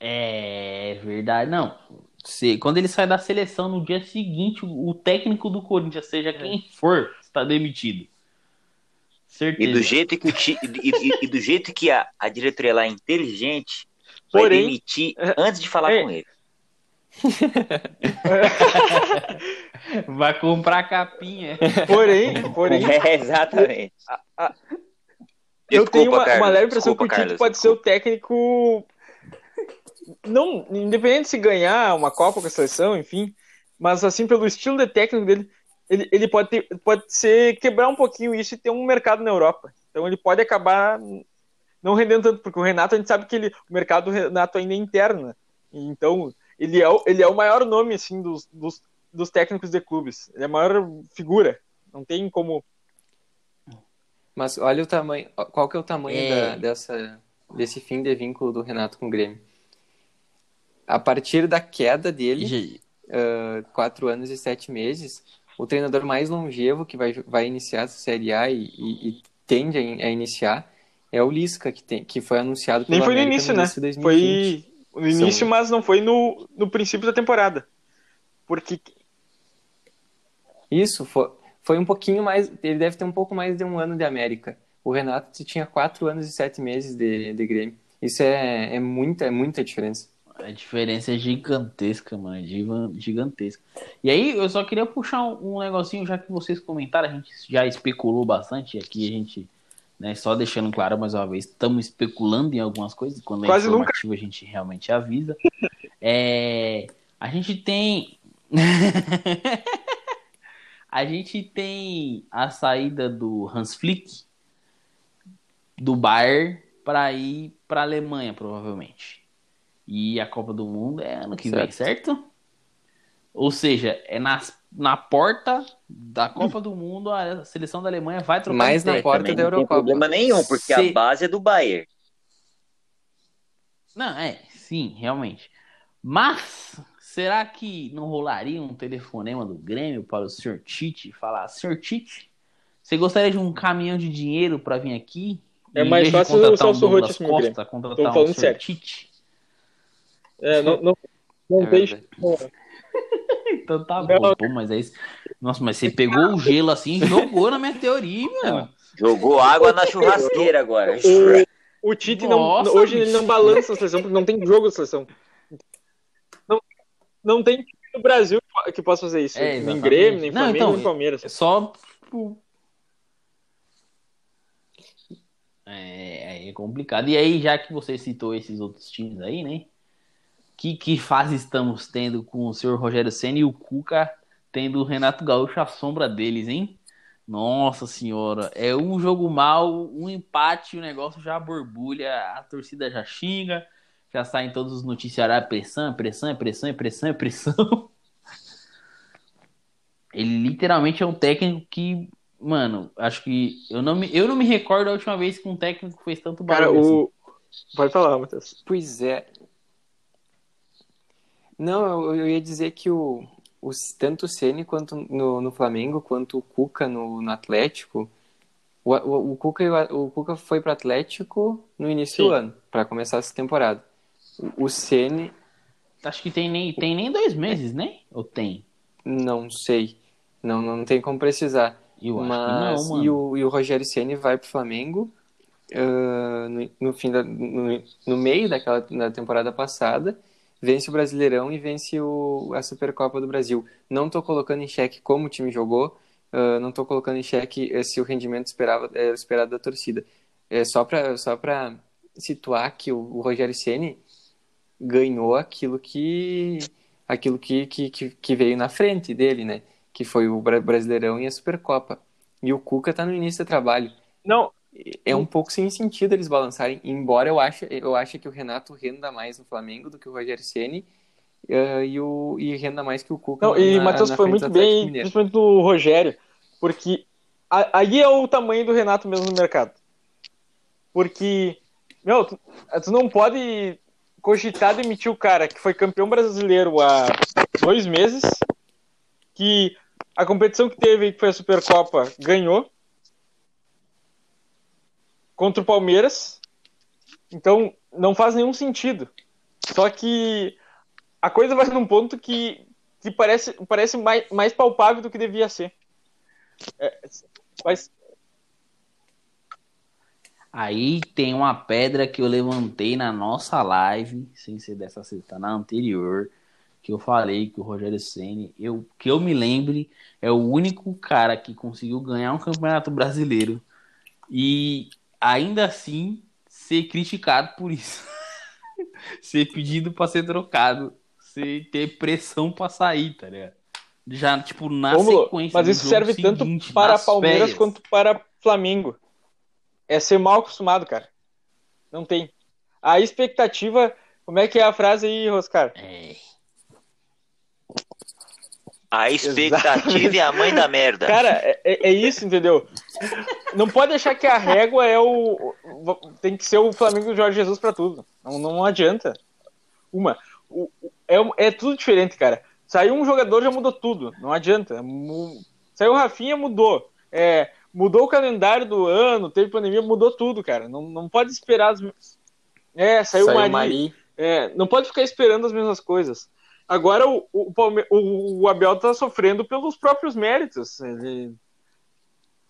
É verdade, não. Se, quando ele sai da seleção no dia seguinte, o, o técnico do Corinthians, seja quem for, está demitido. E Certeza. do jeito que, o ti- e, e- e do jeito que a, a diretoria lá é inteligente, vai Porém- demitir antes de falar É. com ele. Vai comprar capinha. Porém, porém, É, exatamente. eu tenho uma, Carlos, uma leve impressão desculpa, que o Tite Carlos, pode ser o técnico. Não, independente se ganhar uma Copa com a seleção, enfim, mas assim, pelo estilo de técnico dele, ele, ele pode, ter, pode ser quebrar um pouquinho isso e ter um mercado na Europa. Então ele pode acabar não rendendo tanto, porque o Renato, a gente sabe que ele, o mercado do Renato ainda é interno, né? Então, ele é, o- ele é o maior nome, assim, dos, dos, dos técnicos de clubes. Ele é a maior figura. Não tem como. Mas olha o tamanho, qual que é o tamanho É. da- dessa, desse fim de vínculo do Renato com o Grêmio? A partir da queda dele, ah, quatro anos e sete meses, o treinador mais longevo que vai, vai iniciar essa Série A e, e- e tende a, in- a iniciar é o Lisca, que, tem, que foi anunciado pelo Nem foi no América início, né? de 2020. Foi no início, São- mas não foi no, no princípio da temporada. Porque Isso, foi, foi um pouquinho mais. Ele deve ter um pouco mais de um ano de América. O Renato tinha quatro anos e sete meses de, de Grêmio. Isso é, é, muita, é muita diferença. A diferença é gigantesca, mano. é giga- Gigantesca. E aí, eu só queria puxar um, um negocinho, já que vocês comentaram, a gente já especulou bastante. Aqui a gente, né, só deixando claro mais uma vez, estamos especulando em algumas coisas. Quando é Quase nunca. informativo, a gente realmente avisa. É, a gente tem. a gente tem a saída do Hans Flick do Bayern para ir para a Alemanha, provavelmente. E a Copa do Mundo é ano que vem, certo? Ou seja, é nas, na porta da Copa do Mundo a seleção da Alemanha vai trocar Mais na porta Também da não tem problema nenhum, porque Se- a base é do Bayern. Não, é, sim, realmente. Mas será que não rolaria um telefonema do Grêmio para o Sr. Tite falar, Sr. Tite, você gostaria de um caminhão de dinheiro para vir aqui? É mais fácil o contratar Celso Grêmio. Costa, contratar Tô um falando Sr. Tite? É, não, não, não É tem. verdade. Então tá bom, pô, mas é isso. Nossa, mas você pegou o gelo assim e jogou na minha teoria, mano. Jogou água na churrasqueira agora. O, o Tite Nossa, não, hoje bicho. ele não balança a seleção porque não tem jogo da seleção. Não, não tem time no Brasil que possa fazer isso. É, nem. Grêmio, nem Flamengo, então, nem Palmeiras. É só. tipo, É, é complicado. E aí, já que você citou esses outros times aí, né? Que, que fase estamos tendo com o senhor Rogério Senna e o Cuca tendo o Renato Gaúcho à sombra deles, hein? Nossa senhora, é um jogo mal, um empate, o negócio já borbulha, a torcida já xinga, já saem todos os noticiários, pressão, pressão, pressão, pressão, pressão. Ele literalmente é um técnico que, mano, acho que eu não me, eu não me recordo a última vez que um técnico fez tanto Cara, barulho assim. o. Pode falar, Matheus. Pois é. Não, eu, eu ia dizer que o, o tanto o Ceni quanto no, no Flamengo, quanto o Cuca no, no Atlético. O, o, o, Cuca, o, o Cuca foi para Atlético no início Sim. do ano, para começar essa temporada. O, o Ceni, Acho que tem nem, tem nem dois meses, né? Ou tem? não sei. Não, não tem como precisar. Eu Mas não, e, o, e o Rogério Ceni vai pro Flamengo ah, no, no fim da, no, no meio daquela da temporada passada, vence o Brasileirão e vence o, a Supercopa do Brasil. Não estou colocando em xeque como o time jogou, ah, não estou colocando em xeque se o rendimento esperava, é, esperado da torcida. É só para só para situar que o, o Rogério Ceni ganhou aquilo que aquilo que, que, que, veio na frente dele, né? Que foi o Brasileirão e a Supercopa. E o Cuca tá no início do trabalho. Não. É um pouco sem sentido eles balançarem, embora eu ache, eu ache que o Renato renda mais no Flamengo do que o Rogério Ceni uh, e, o, e renda mais que o Cuca. Não, e Matheus foi muito bem, principalmente do Rogério, porque aí é o tamanho do Renato mesmo no mercado. Porque, meu, tu, tu não pode cogitar demitir o cara que foi campeão brasileiro há dois meses, que a competição que teve, que foi a Supercopa, ganhou contra o Palmeiras. Então, não faz nenhum sentido. Só que a coisa vai num ponto que, que parece, parece mais, mais palpável do que devia ser. É, mas, Aí tem uma pedra que eu levantei na nossa live, sem ser dessa sexta, na anterior, que eu falei que o Rogério Ceni, eu que eu me lembre, é o único cara que conseguiu ganhar um campeonato brasileiro e ainda assim ser criticado por isso. ser pedido para ser trocado, ser ter pressão para sair, tá ligado? Já tipo na sequência. Mas isso serve seguinte, tanto para Palmeiras férias. quanto para Flamengo é ser mal acostumado, cara. Não tem. A expectativa. Como é que é a frase aí, Roscar? É. A expectativa é a mãe da merda. Cara, é, é, é, isso, entendeu? Não pode achar que a régua é o. Tem que ser o Flamengo do Jorge Jesus para tudo. Não, não adianta. Uma. O, é, é tudo diferente, cara. Saiu um jogador, já mudou tudo. Não adianta. Saiu o Rafinha, mudou. É, mudou o calendário do ano, teve pandemia, mudou tudo, cara. Não, não pode esperar as. É, saiu, saiu o Mari. Mari. É, não pode ficar esperando as mesmas coisas. Agora o, o, o, o Abel tá sofrendo pelos próprios méritos. Ele,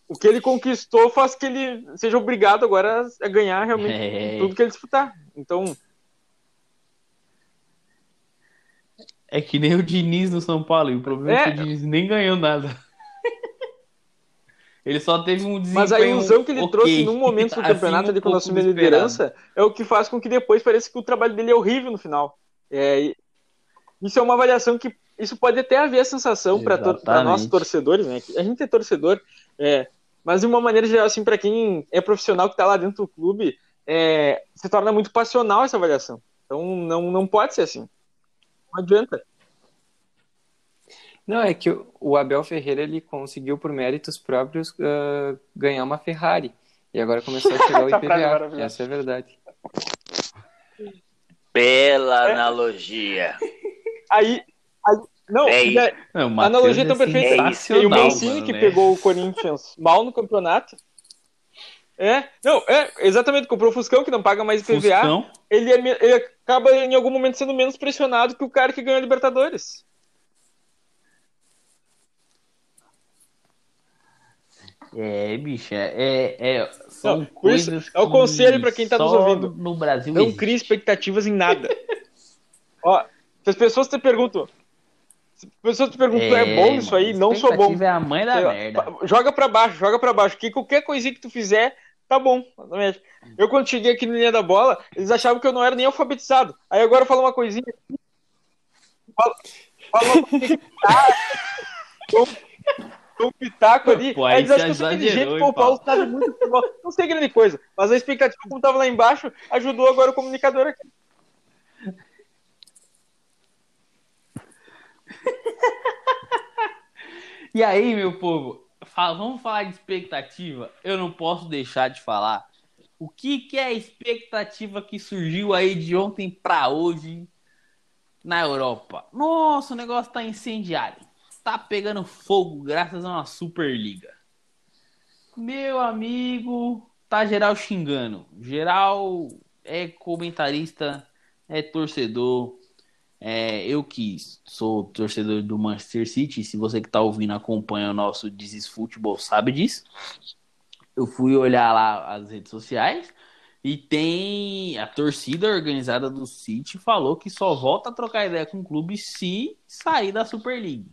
o que ele conquistou faz que ele seja obrigado agora a ganhar realmente é. tudo que ele disputar. Então. É que nem o Diniz no São Paulo. E o problema é, é que o Diniz nem ganhou nada. Ele só teve um desempenho Mas a ilusão que ele okay. trouxe num momento do assim, campeonato, assim, um quando assumiu a liderança, é o que faz com que depois pareça que o trabalho dele é horrível no final. É, isso é uma avaliação que isso pode até haver a sensação para nós torcedores, né? A gente é torcedor, é, mas de uma maneira geral, assim, para quem é profissional que está lá dentro do clube, é, se torna muito passional essa avaliação. Então não, não pode ser assim. Não adianta. Não, é que o Abel Ferreira ele conseguiu por méritos próprios uh, ganhar uma Ferrari. E agora começou a chegar o IPVA. Essa é a verdade. Bela é. analogia. Aí, aí não, é já, não a analogia é tão perfeita. É e o Mancini que né? pegou o Corinthians mal no campeonato. É, não, é, exatamente, comprou o Fuscão, que não paga mais IPVA. Ele, é, ele acaba em algum momento sendo menos pressionado que o cara que ganhou a Libertadores. É, bicha, é, é, são não, coisas. é o conselho para quem tá nos ouvindo. No Brasil não crie expectativas em nada. Ó, se as pessoas te perguntam. Se as pessoas te perguntam, é, é bom isso aí? Não sou bom. é a mãe da merda. Joga para baixo, joga para baixo. Que qualquer coisinha que tu fizer, tá bom. Eu, quando cheguei aqui na linha da bola, eles achavam que eu não era nem alfabetizado. Aí agora eu falo uma coisinha. Uma coisinha. um pitaco ali. Pô, aí eles acham que eu sou inteligente, pô, o Paulo sabe muito futebol. Não sei grande coisa, mas a expectativa, como tava lá embaixo, ajudou agora o comunicador aqui. e aí, meu povo, vamos falar de expectativa? Eu não posso deixar de falar. O que, que é a expectativa que surgiu aí de ontem para hoje na Europa? Nossa, o negócio tá incendiário tá pegando fogo graças a uma Superliga. Meu amigo, tá geral xingando. Geral é comentarista, é torcedor. É, eu que sou torcedor do Manchester City, se você que tá ouvindo acompanha o nosso Dizes Futebol sabe disso. Eu fui olhar lá as redes sociais e tem a torcida organizada do City falou que só volta a trocar ideia com o clube se sair da Super League.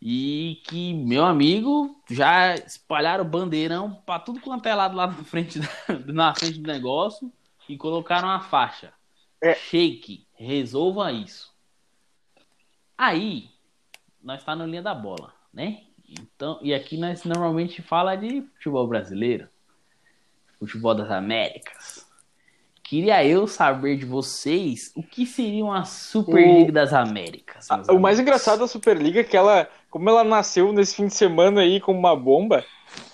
E que, meu amigo, já espalharam bandeirão para tudo quanto é lado lá na frente, na frente do negócio. e colocaram a faixa. É. Shake, resolva isso. Aí, nós tá na linha da bola, né? Então, e aqui nós normalmente fala de futebol brasileiro, futebol das Américas. Queria eu saber de vocês o que seria uma Superliga das Américas. O mais engraçado da Superliga é que ela, como ela nasceu nesse fim de semana aí como uma bomba,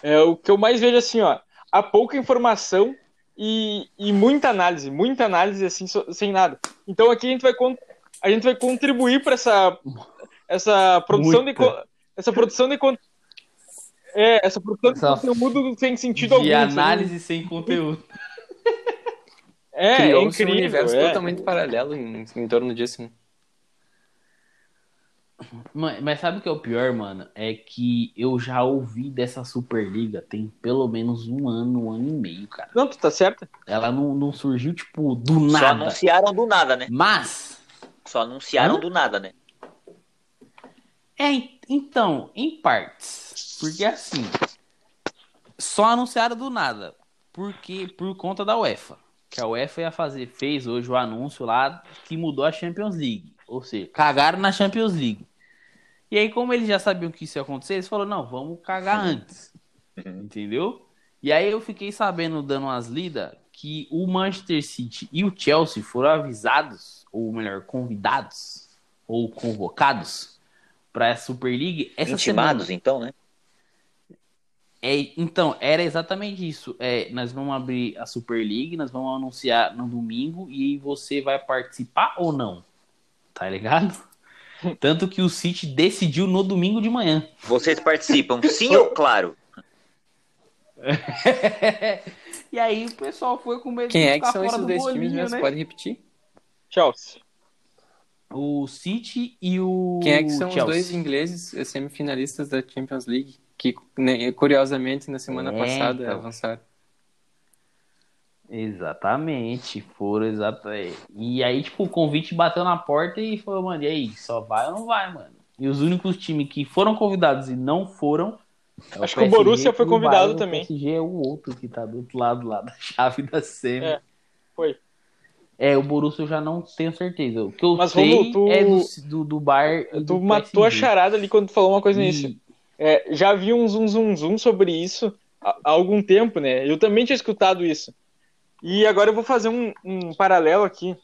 é o que eu mais vejo assim, ó, há pouca informação e, e muita análise, muita análise assim so- sem nada. Então aqui a gente vai a gente vai contribuir para essa essa produção de Muita. co- essa produção de é, essa produção de Essa conteúdo sem sentido algum. de sabe? análise sem conteúdo. É, é Criou-se um incrível. universo é. totalmente paralelo em, em torno disso. Mas, mas sabe o que é o pior, mano? É que eu já ouvi dessa Superliga tem pelo menos um ano, um ano e meio, cara. Não, tu tá certo? Ela não, não surgiu, tipo, do Só nada. anunciaram do nada, né? Mas, Só anunciaram Hã? do nada, né? é, en- então, em partes. Porque assim, só anunciaram do nada. Porque, por conta da UEFA. Que a UEFA ia fazer, fez hoje o anúncio lá que mudou a Champions League. Ou seja, cagaram na Champions League. E aí, como eles já sabiam que isso ia acontecer, eles falaram, não, vamos cagar antes. Entendeu? E aí eu fiquei sabendo, dando umas lidas, que o Manchester City e o Chelsea foram avisados, ou melhor, convidados, ou convocados para a Super League essa Intimados, semana. então, né? É, então, era exatamente isso. É, nós vamos abrir a Super League, nós vamos anunciar no domingo e você vai participar ou não. Tá ligado? Tanto que o City decidiu no domingo de manhã. Vocês participam, sim ou claro? e aí o pessoal foi com medo Quem de é que são fora esses do dois bolinho, times mesmo? né? Pode repetir? Chelsea. O City e o Quem é que são Chelsea. os dois ingleses semifinalistas da Champions League? Que, né, curiosamente, na semana É, passada então. avançaram. Exatamente, foram exatamente. E aí, tipo, o convite bateu na porta e falou, mano, e aí, só vai ou não vai, mano? E os únicos times que foram convidados e não foram. é Acho que o Borussia foi o convidado Bayern, também. O PSG é o outro que tá do outro lado lá da chave da semi. É, foi. É, o Borussia eu já não tenho certeza. O que eu Mas, sei Romulo, tu- é do, do, do Bar Tu do matou a PSG. charada ali quando tu falou uma coisa E- nisso. É, já vi um zoom, zoom, zoom sobre isso há, há algum tempo, né? Eu também tinha escutado isso. E agora eu vou fazer um, um paralelo aqui.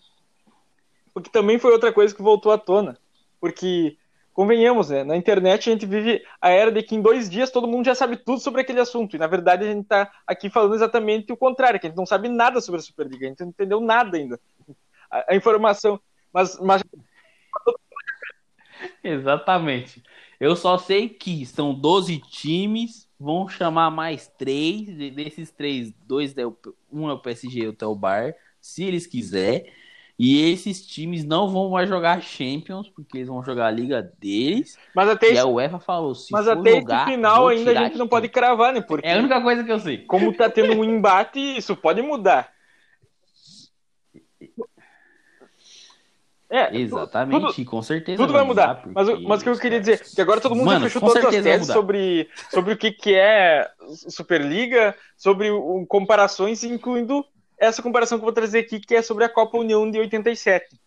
Porque também foi outra coisa que voltou à tona. Porque, convenhamos, né? Na internet a gente vive a era de que em dois dias todo mundo já sabe tudo sobre aquele assunto. E na verdade a gente tá aqui falando exatamente o contrário, que a gente não sabe nada sobre a Superliga, a gente não entendeu nada ainda. A, a informação. Mas, mas Exatamente. Eu só sei que são 12 times, vão chamar mais três. de- Desses três, dois é o- um é o PSG e outro é o Bar, se eles quiserem. E esses times não vão mais jogar Champions, porque eles vão jogar a liga deles. Mas até, E esse, a UEFA falou: se mas até jogar, esse final ainda a gente não pode cravar, né? Porque É a única coisa que eu sei. como tá tendo um embate, isso pode mudar. É, Exatamente, tudo- com certeza. Tudo vai mudar. Mas, o- porque mas o que eu queria caras- dizer, que agora todo mundo Mano, já fechou todas as teses mudar. sobre, sobre o que, que é Superliga, sobre o, comparações, incluindo essa comparação que eu vou trazer aqui, que é sobre a Copa União de 87.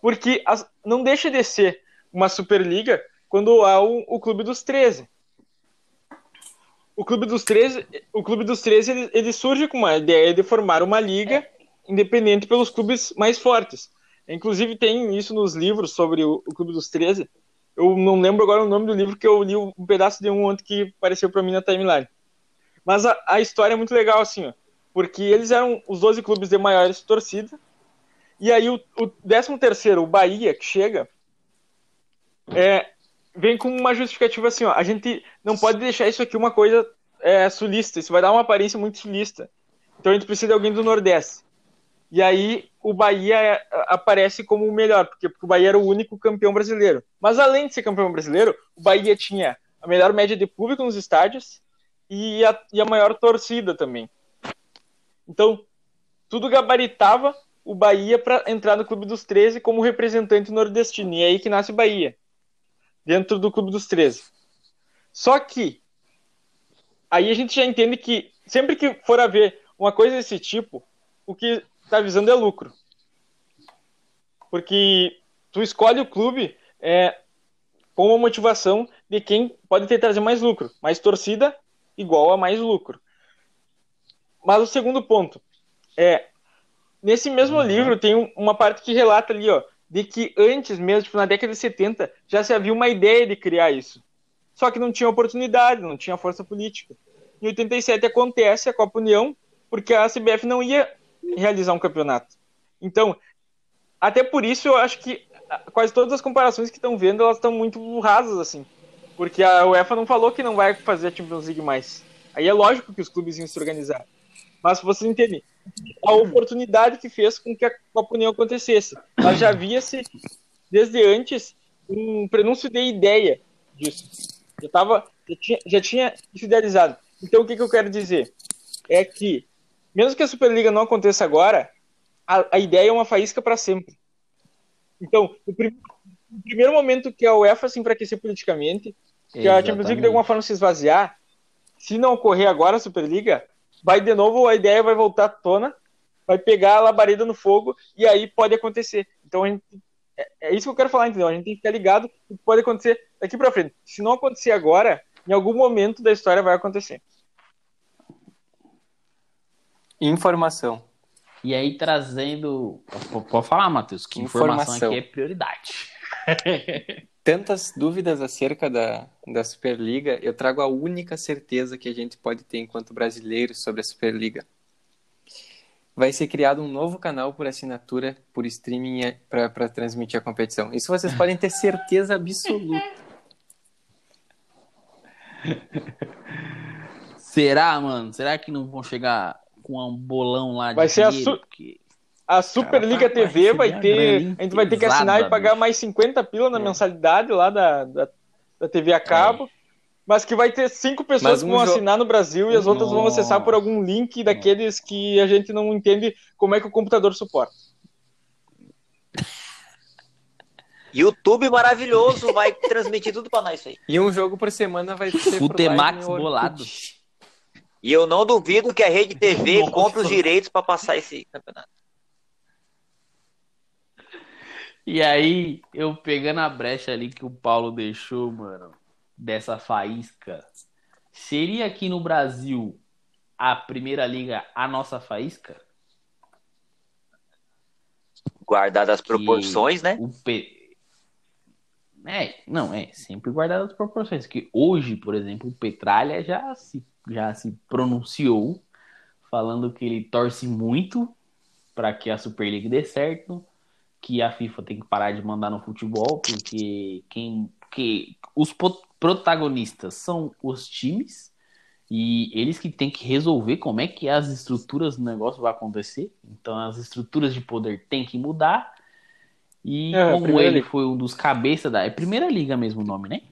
Porque as- não deixa de ser uma Superliga quando há o, o Clube dos 13. O Clube dos 13, o Clube dos 13 ele, ele surge com uma ideia de formar uma liga independente pelos clubes mais fortes. Inclusive tem isso nos livros sobre o, Clube dos 13. Eu não lembro agora o nome do livro que eu li um pedaço de um ontem que apareceu para mim na timeline. Mas a, a história é muito legal assim, ó, porque eles eram os 12 clubes de maiores torcida. E aí o, o 13 terceiro, o Bahia, que chega, é, vem com uma justificativa assim, ó, a gente não pode deixar isso aqui uma coisa é, sulista, isso vai dar uma aparência muito sulista. Então a gente precisa de alguém do Nordeste. E aí o Bahia é, aparece como o melhor, porque, porque o Bahia era o único campeão brasileiro. Mas além de ser campeão brasileiro, o Bahia tinha a melhor média de público nos estádios e a, e a maior torcida também. Então, tudo gabaritava o Bahia para entrar no Clube dos 13 como representante nordestino. E é aí que nasce o Bahia, dentro do Clube dos 13. Só que, aí a gente já entende que sempre que for haver uma coisa desse tipo, o que tá visando é lucro. Porque tu escolhe o clube é, com uma motivação de quem pode ter trazer mais lucro. Mais torcida igual a mais lucro. Mas o segundo ponto é nesse mesmo uhum. livro tem uma parte que relata ali, ó, de que antes mesmo, tipo, na década de 70, já se havia uma ideia de criar isso. Só que não tinha oportunidade, não tinha força política. Em 87 acontece a Copa União, porque a CBF não ia realizar um campeonato. Então, até por isso eu acho que quase todas as comparações que estão vendo, elas estão muito rasas, assim. Porque a UEFA não falou que não vai fazer a Champions League mais. Aí é lógico que os clubes iam se organizar. Mas você entende a oportunidade que fez com que a Copa União acontecesse. Mas já havia-se, desde antes, um prenúncio de ideia disso. Já, tava, já, tinha, já tinha idealizado. Então, o que, que eu quero dizer? É que, mesmo que a Superliga não aconteça agora, a, a ideia é uma faísca para sempre. Então, o, prim, primeiro momento que a UEFA se enfraquecer politicamente, que Exatamente. a Champions League de alguma forma se esvaziar, se não ocorrer agora a Superliga, vai de novo, a ideia vai voltar à tona, vai pegar a labareda no fogo e aí pode acontecer. Então gente, é, é, isso que eu quero falar, entendeu? A gente tem que ficar ligado que pode acontecer daqui para frente. Se não acontecer agora, em algum momento da história vai acontecer. Informação. E aí trazendo. Pode falar, Matheus, que informação, informação aqui é prioridade. tantas dúvidas acerca da, da Superliga, eu trago a única certeza que a gente pode ter enquanto brasileiros sobre a Superliga. Vai ser criado um novo canal por assinatura, por streaming é, para transmitir a competição. Isso vocês podem ter certeza absoluta. Será, mano? Será que não vão chegar com um bolão lá de Vai ser a su... Porque... A Superliga Cara, TV vai ter. A gente vai ter que assinar e pagar mais 50 pila na é. mensalidade lá da, da, da TV a cabo. É. Mas que vai ter cinco pessoas que vão assinar no Brasil e as outras vão acessar por algum link daqueles que a gente não entende como é que o computador suporta. YouTube maravilhoso, vai transmitir tudo pra nós isso aí. E um jogo por semana vai ser Futemax bolado. E eu não duvido que a Rede TV Nossa. compre os direitos para passar esse campeonato. E aí, eu pegando a brecha ali que o Paulo deixou, mano, dessa faísca, seria aqui no Brasil a primeira liga a nossa faísca? Guardadas as proporções, né? Pe... É, não, é, sempre guardadas as proporções. Que hoje, por exemplo, o Petralha já se, já se pronunciou falando que ele torce muito para que a Superliga dê certo que a FIFA tem que parar de mandar no futebol, porque quem que os protagonistas são os times e eles que têm que resolver como é que as estruturas do negócio vai acontecer. Então as estruturas de poder têm que mudar. E é, como ele liga. foi um dos cabeças da é primeira liga mesmo o nome, né?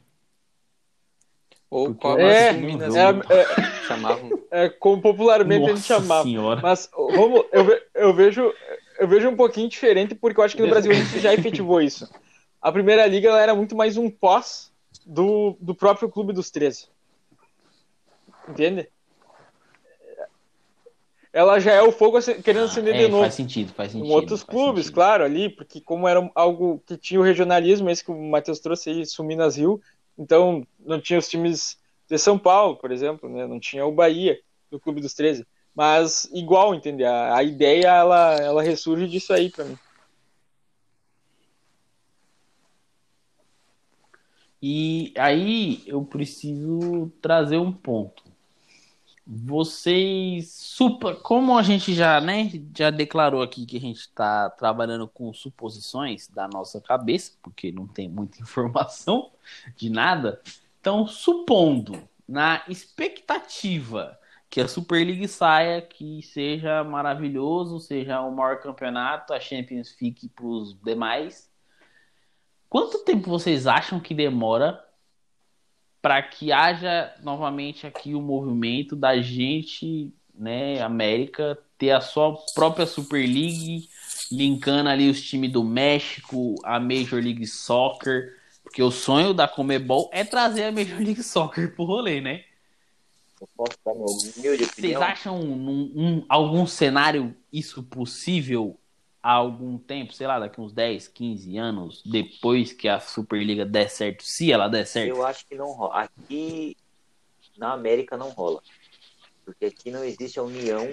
Ou como é, é, é, chamavam. É, como popularmente Nossa a gente chamava. Senhora. Mas vamos, eu, eu vejo eu vejo um pouquinho diferente, porque eu acho que no Brasil a gente já efetivou isso. A primeira liga ela era muito mais um pós do, do próprio Clube dos 13. Entende? Ela já é o fogo querendo acender ah, é, de novo. Faz sentido, faz sentido. Com outros clubes, sentido. claro, ali, porque como era algo que tinha o regionalismo, esse que o Matheus trouxe aí, Suminas Rio, então não tinha os times de São Paulo, por exemplo, né? não tinha o Bahia do Clube dos 13. Mas igual, entendeu? A, a ideia ela, ela ressurge disso aí para mim. E aí eu preciso trazer um ponto. Vocês, super, como a gente já, né, já declarou aqui que a gente está trabalhando com suposições da nossa cabeça, porque não tem muita informação de nada. Então, supondo na expectativa que a Super League saia, que seja maravilhoso, seja o maior campeonato, a Champions fique para os demais. Quanto tempo vocês acham que demora para que haja novamente aqui o movimento da gente, né, América, ter a sua própria Super League, linkando ali os times do México, a Major League Soccer, porque o sonho da Comebol é trazer a Major League Soccer pro rolê, né? Eu posso dar meu humilde Vocês acham num- um- algum cenário isso possível há algum tempo, sei lá, daqui uns 10, 15 anos, depois que a Superliga der certo, se ela der certo? Eu acho que não rola. Aqui na América não rola. Porque aqui não existe a união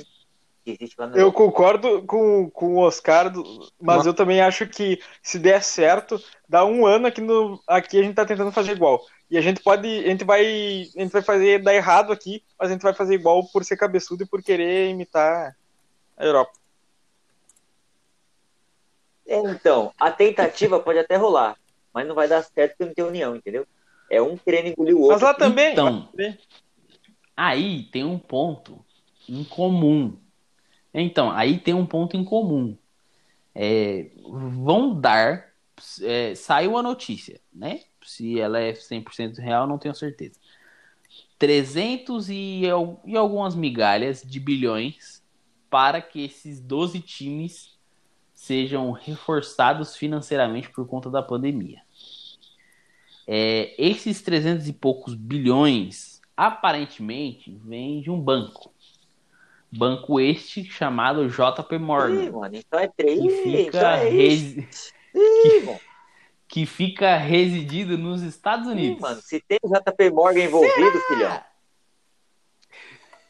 que existe lá na Eu Europa. concordo com, com o Oscar, mas Uma- eu também acho que se der certo, dá um ano aqui, no, aqui a gente tá tentando fazer igual. E a gente pode, a gente vai, a gente vai fazer dar errado aqui, mas a gente vai fazer igual por ser cabeçudo e por querer imitar a Europa. Então, a tentativa pode até rolar, mas não vai dar certo porque não tem união, entendeu? É um querendo engolir o outro. Mas lá também. Então, aí tem um ponto em comum. Então, aí tem um ponto em comum. É, vão dar. é, saiu a notícia, né? Se ela é 100% real, não tenho certeza. 300 e, e algumas migalhas de bilhões para que esses 12 times sejam reforçados financeiramente por conta da pandemia. É, esses 300 e poucos bilhões aparentemente vêm de um banco. Banco este chamado JP Ih, Morgan, mano, então é três. que então fica, é isso. resi- Ih, mano. que fica residido nos Estados Ih, Unidos. mano, se tem JP Morgan envolvido, filhão.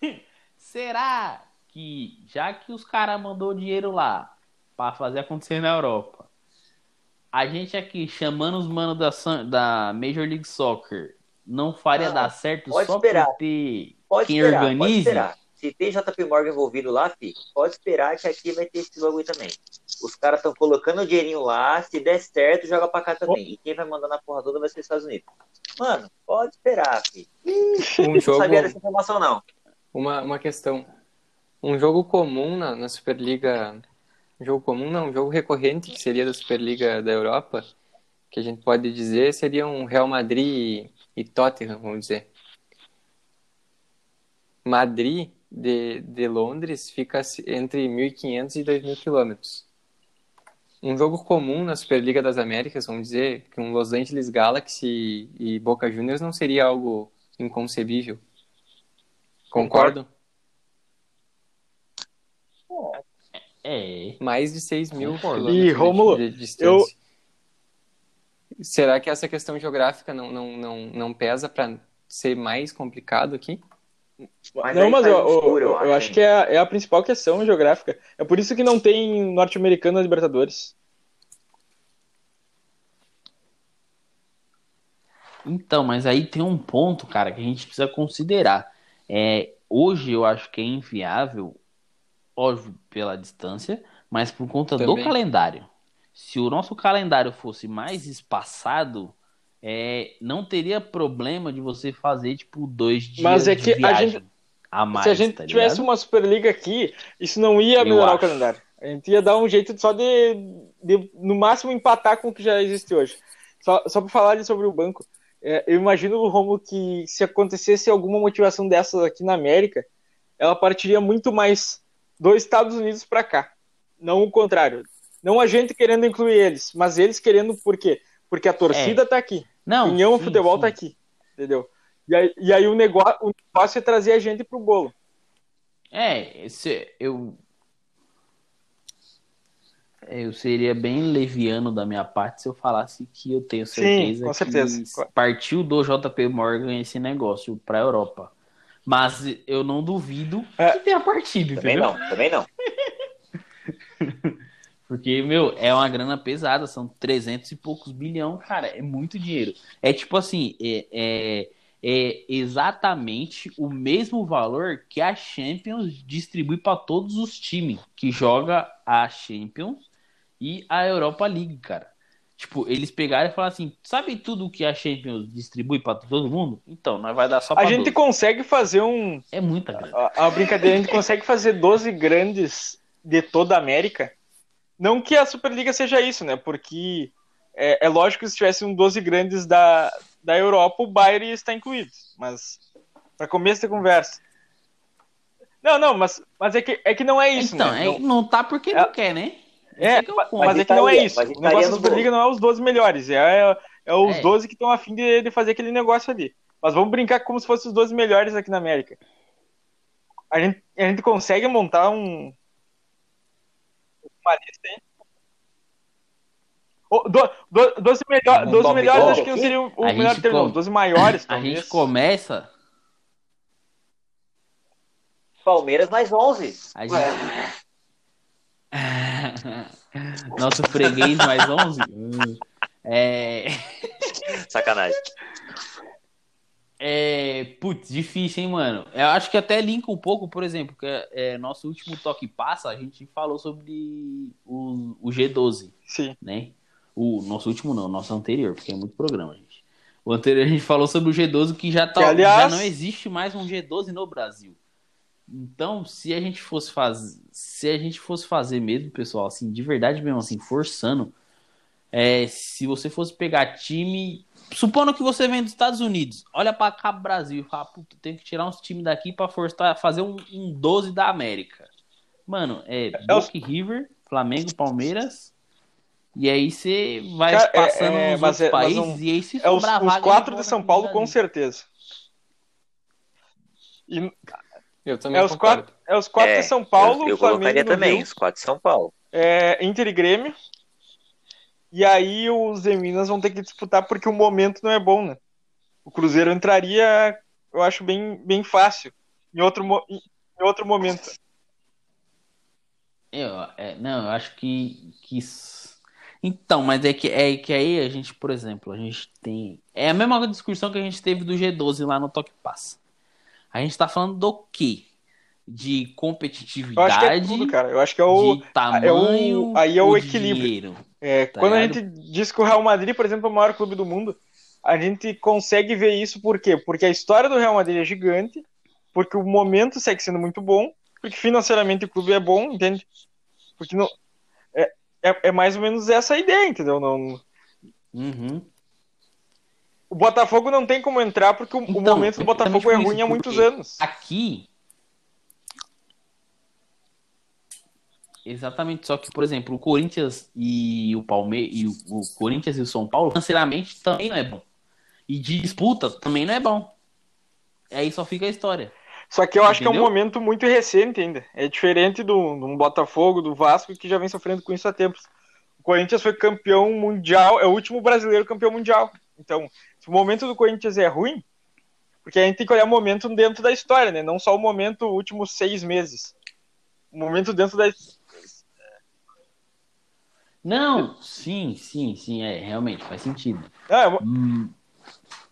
Será que, já que os caras mandou dinheiro lá para fazer acontecer na Europa, a gente aqui chamando os manos da, da Major League Soccer não faria Não, dar certo pode só esperar. por ter Pode quem esperar, pode organize? esperar. Se tem JP Morgan envolvido lá, fi, pode esperar que aqui vai ter esse bagulho também. Os caras estão colocando o dinheirinho lá, se der certo, joga pra cá também. E quem vai mandar na porra toda vai ser os Estados Unidos. Mano, pode esperar, fi. Um Não jogo, sabia dessa informação, não. uma, uma questão. Um jogo comum na, na Superliga. Jogo comum, não, jogo recorrente que seria da Superliga da Europa, que a gente pode dizer, seria um Real Madrid e, Tottenham, vamos dizer. Madrid de, de Londres fica entre 1.500 e 2.000 quilômetros. Um jogo comum na Superliga das Américas, vamos dizer, que um Los Angeles Galaxy e Boca Juniors não seria algo inconcebível. Concordam? É. Mais de 6 mil quilômetros E, Rômulo, de, de distância. Será que essa questão geográfica não, não, não, não pesa para ser mais complicado aqui? Mas não, mas faz eu, escuro, eu, eu eu acho, acho que é, a- é a principal questão geográfica. É por isso que não tem norte-americano na Libertadores. Então, mas aí tem um ponto, cara, que a gente precisa considerar. É, hoje eu acho que é inviável, óbvio, pela distância, mas por conta do Também. calendário. Se o nosso calendário fosse mais espaçado, é, não teria problema de você fazer, tipo, dois dias Mas é de que a viagem gente- a mais, Se a gente tá tivesse uma Superliga aqui, isso não ia melhorar o calendário. A gente ia dar um jeito só de, de, no máximo, empatar com o que já existe hoje. Só, só para falar sobre o banco, é, eu imagino, Romulo, que se acontecesse alguma motivação dessas aqui na América, ela partiria muito mais dos Estados Unidos para cá. Não o contrário. Não a gente querendo incluir eles, mas eles querendo por quê? Porque a torcida tá aqui. Não, União sim, Futebol sim. tá aqui. Entendeu? E aí, e aí o, negócio, o negócio é trazer a gente pro bolo. É, esse, eu. Eu seria bem leviano da minha parte se eu falasse que eu tenho Sim, certeza com certeza. que partiu do JP Morgan esse negócio para a Europa. Mas eu não duvido É. que tenha partido, Também entendeu? não, também não. Porque, meu, é uma grana pesada, são 300 e poucos bilhão, cara, é muito dinheiro. É tipo assim, é, é, é exatamente o mesmo valor que a Champions distribui para todos os times que joga a Champions e a Europa League, cara. Tipo, eles pegaram e falaram assim, sabe tudo que a Champions distribui para todo mundo? Então, nós vai dar só A para gente consegue fazer um. É muita grana. A, a brincadeira, a gente consegue fazer 12 grandes de toda a América. Não que a Superliga seja isso, né? Porque é, é lógico que se tivesse um 12 grandes da, da Europa, o Bayern está incluído. Mas, para começo da conversa. Não, não, mas, mas é, que, é que não é isso, então, né? é- Não- não tá porque É- não quer, né? É, o mas, mas é que não é isso. O negócio da Superliga não é os 12 melhores, é, é os É. 12 que estão afim de, de fazer aquele negócio ali. Mas vamos brincar como se fossem os 12 melhores aqui na América. A gente, a gente consegue montar um. Uma lista aí. O, do, do, 12, melhor, Um 12 top melhores acho que não seria o A melhor termo, não. com- 12 maiores, A gente começa. Palmeiras mais 11. A gente... Nosso freguês mais 11. Hum. É. Sacanagem. É, putz, difícil, hein, mano? Eu acho que até linka um pouco, por exemplo, que é, é, nosso último toque passa, a gente falou sobre o, o G12, Sim. né? O nosso último não, o nosso anterior, porque é muito programa, gente. O anterior a gente falou sobre o G12 que já tá, Que, aliás- já não existe mais um G12 no Brasil. Então, se a gente fosse fazer, se a gente fosse fazer mesmo, pessoal, assim, de verdade mesmo, assim, forçando, é, se você fosse pegar time, supondo que você vem dos Estados Unidos, olha pra cá pro Brasil fala, puta, tem que tirar uns times daqui pra forçar, fazer um, um 12 da América. Mano, é os- Boca e River, Flamengo, Palmeiras, e aí você vai Cara, é- passando é, mas é- mas países, um- e aí se É os, sobrar os vaga, quatro de São Paulo, com certeza. E Eu também é os, concordo. quatro, é os quatro É, de São Paulo, eu, eu Flamengo colocaria também, Rio, os quatro de São Paulo. é, Inter e Grêmio. E aí os de Minas vão ter que disputar porque o momento não é bom, né? O Cruzeiro entraria, eu acho, bem, bem fácil. Em outro, em em outro momento. Eu, é, não, eu acho que, que isso- Então, mas é que, é que aí a gente, por exemplo, a gente tem. É a mesma discussão que a gente teve do G12 lá no Toque Passa. A gente tá falando do quê? De Eu acho que é competitividade, tudo, cara. Eu acho que é o. de tamanho, aí é o de equilíbrio. dinheiro. é, tá quando a gente diz que o Real Madrid, por exemplo, é o maior clube do mundo, a gente consegue ver isso por quê? Porque a história do Real Madrid é gigante, porque o momento segue sendo muito bom, porque financeiramente o clube é bom, entende? Porque não. É, é, é mais ou menos essa a ideia, entendeu? Não, Uhum. O Botafogo não tem como entrar porque o, o Então, momento do Botafogo é ruim há muitos anos. Aqui. Exatamente, só que, por exemplo, o Corinthians e o Palmeiras e o, o Corinthians e o São Paulo, financeiramente, também não é bom. E de disputa também não é bom. Aí só fica a história. Só que eu acho que é Entendeu? um momento muito recente ainda. É diferente do, do Botafogo, do Vasco, que já vem sofrendo com isso há tempos. O Corinthians foi campeão mundial, é o último brasileiro campeão mundial. Então, se o momento do Corinthians é ruim, porque a gente tem que olhar o momento dentro da história, né? Não só o momento últimos seis meses. O momento dentro da. Não, sim, sim, sim, é, realmente faz sentido. Ah, é- Hum,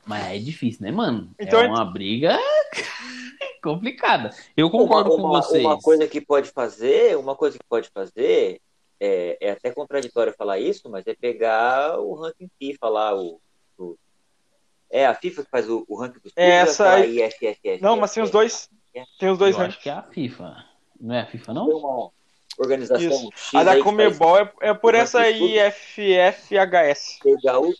mas é difícil, né, mano? Então, é uma briga complicada. Eu concordo uma, com uma- vocês. Uma coisa que pode fazer, uma coisa que pode fazer, é, é até contraditório falar isso, mas é pegar o ranking FIFA lá, o- é a FIFA que faz o, o ranking dos É clubes, essa é aí. aquela IFFF? Não, mas tem os dois. Tem os dois né? acho que é a FIFA. Não é a FIFA, não? Tem uma organização Isso. X A aí da Comebol é, é por essa. IFFHS. pegar o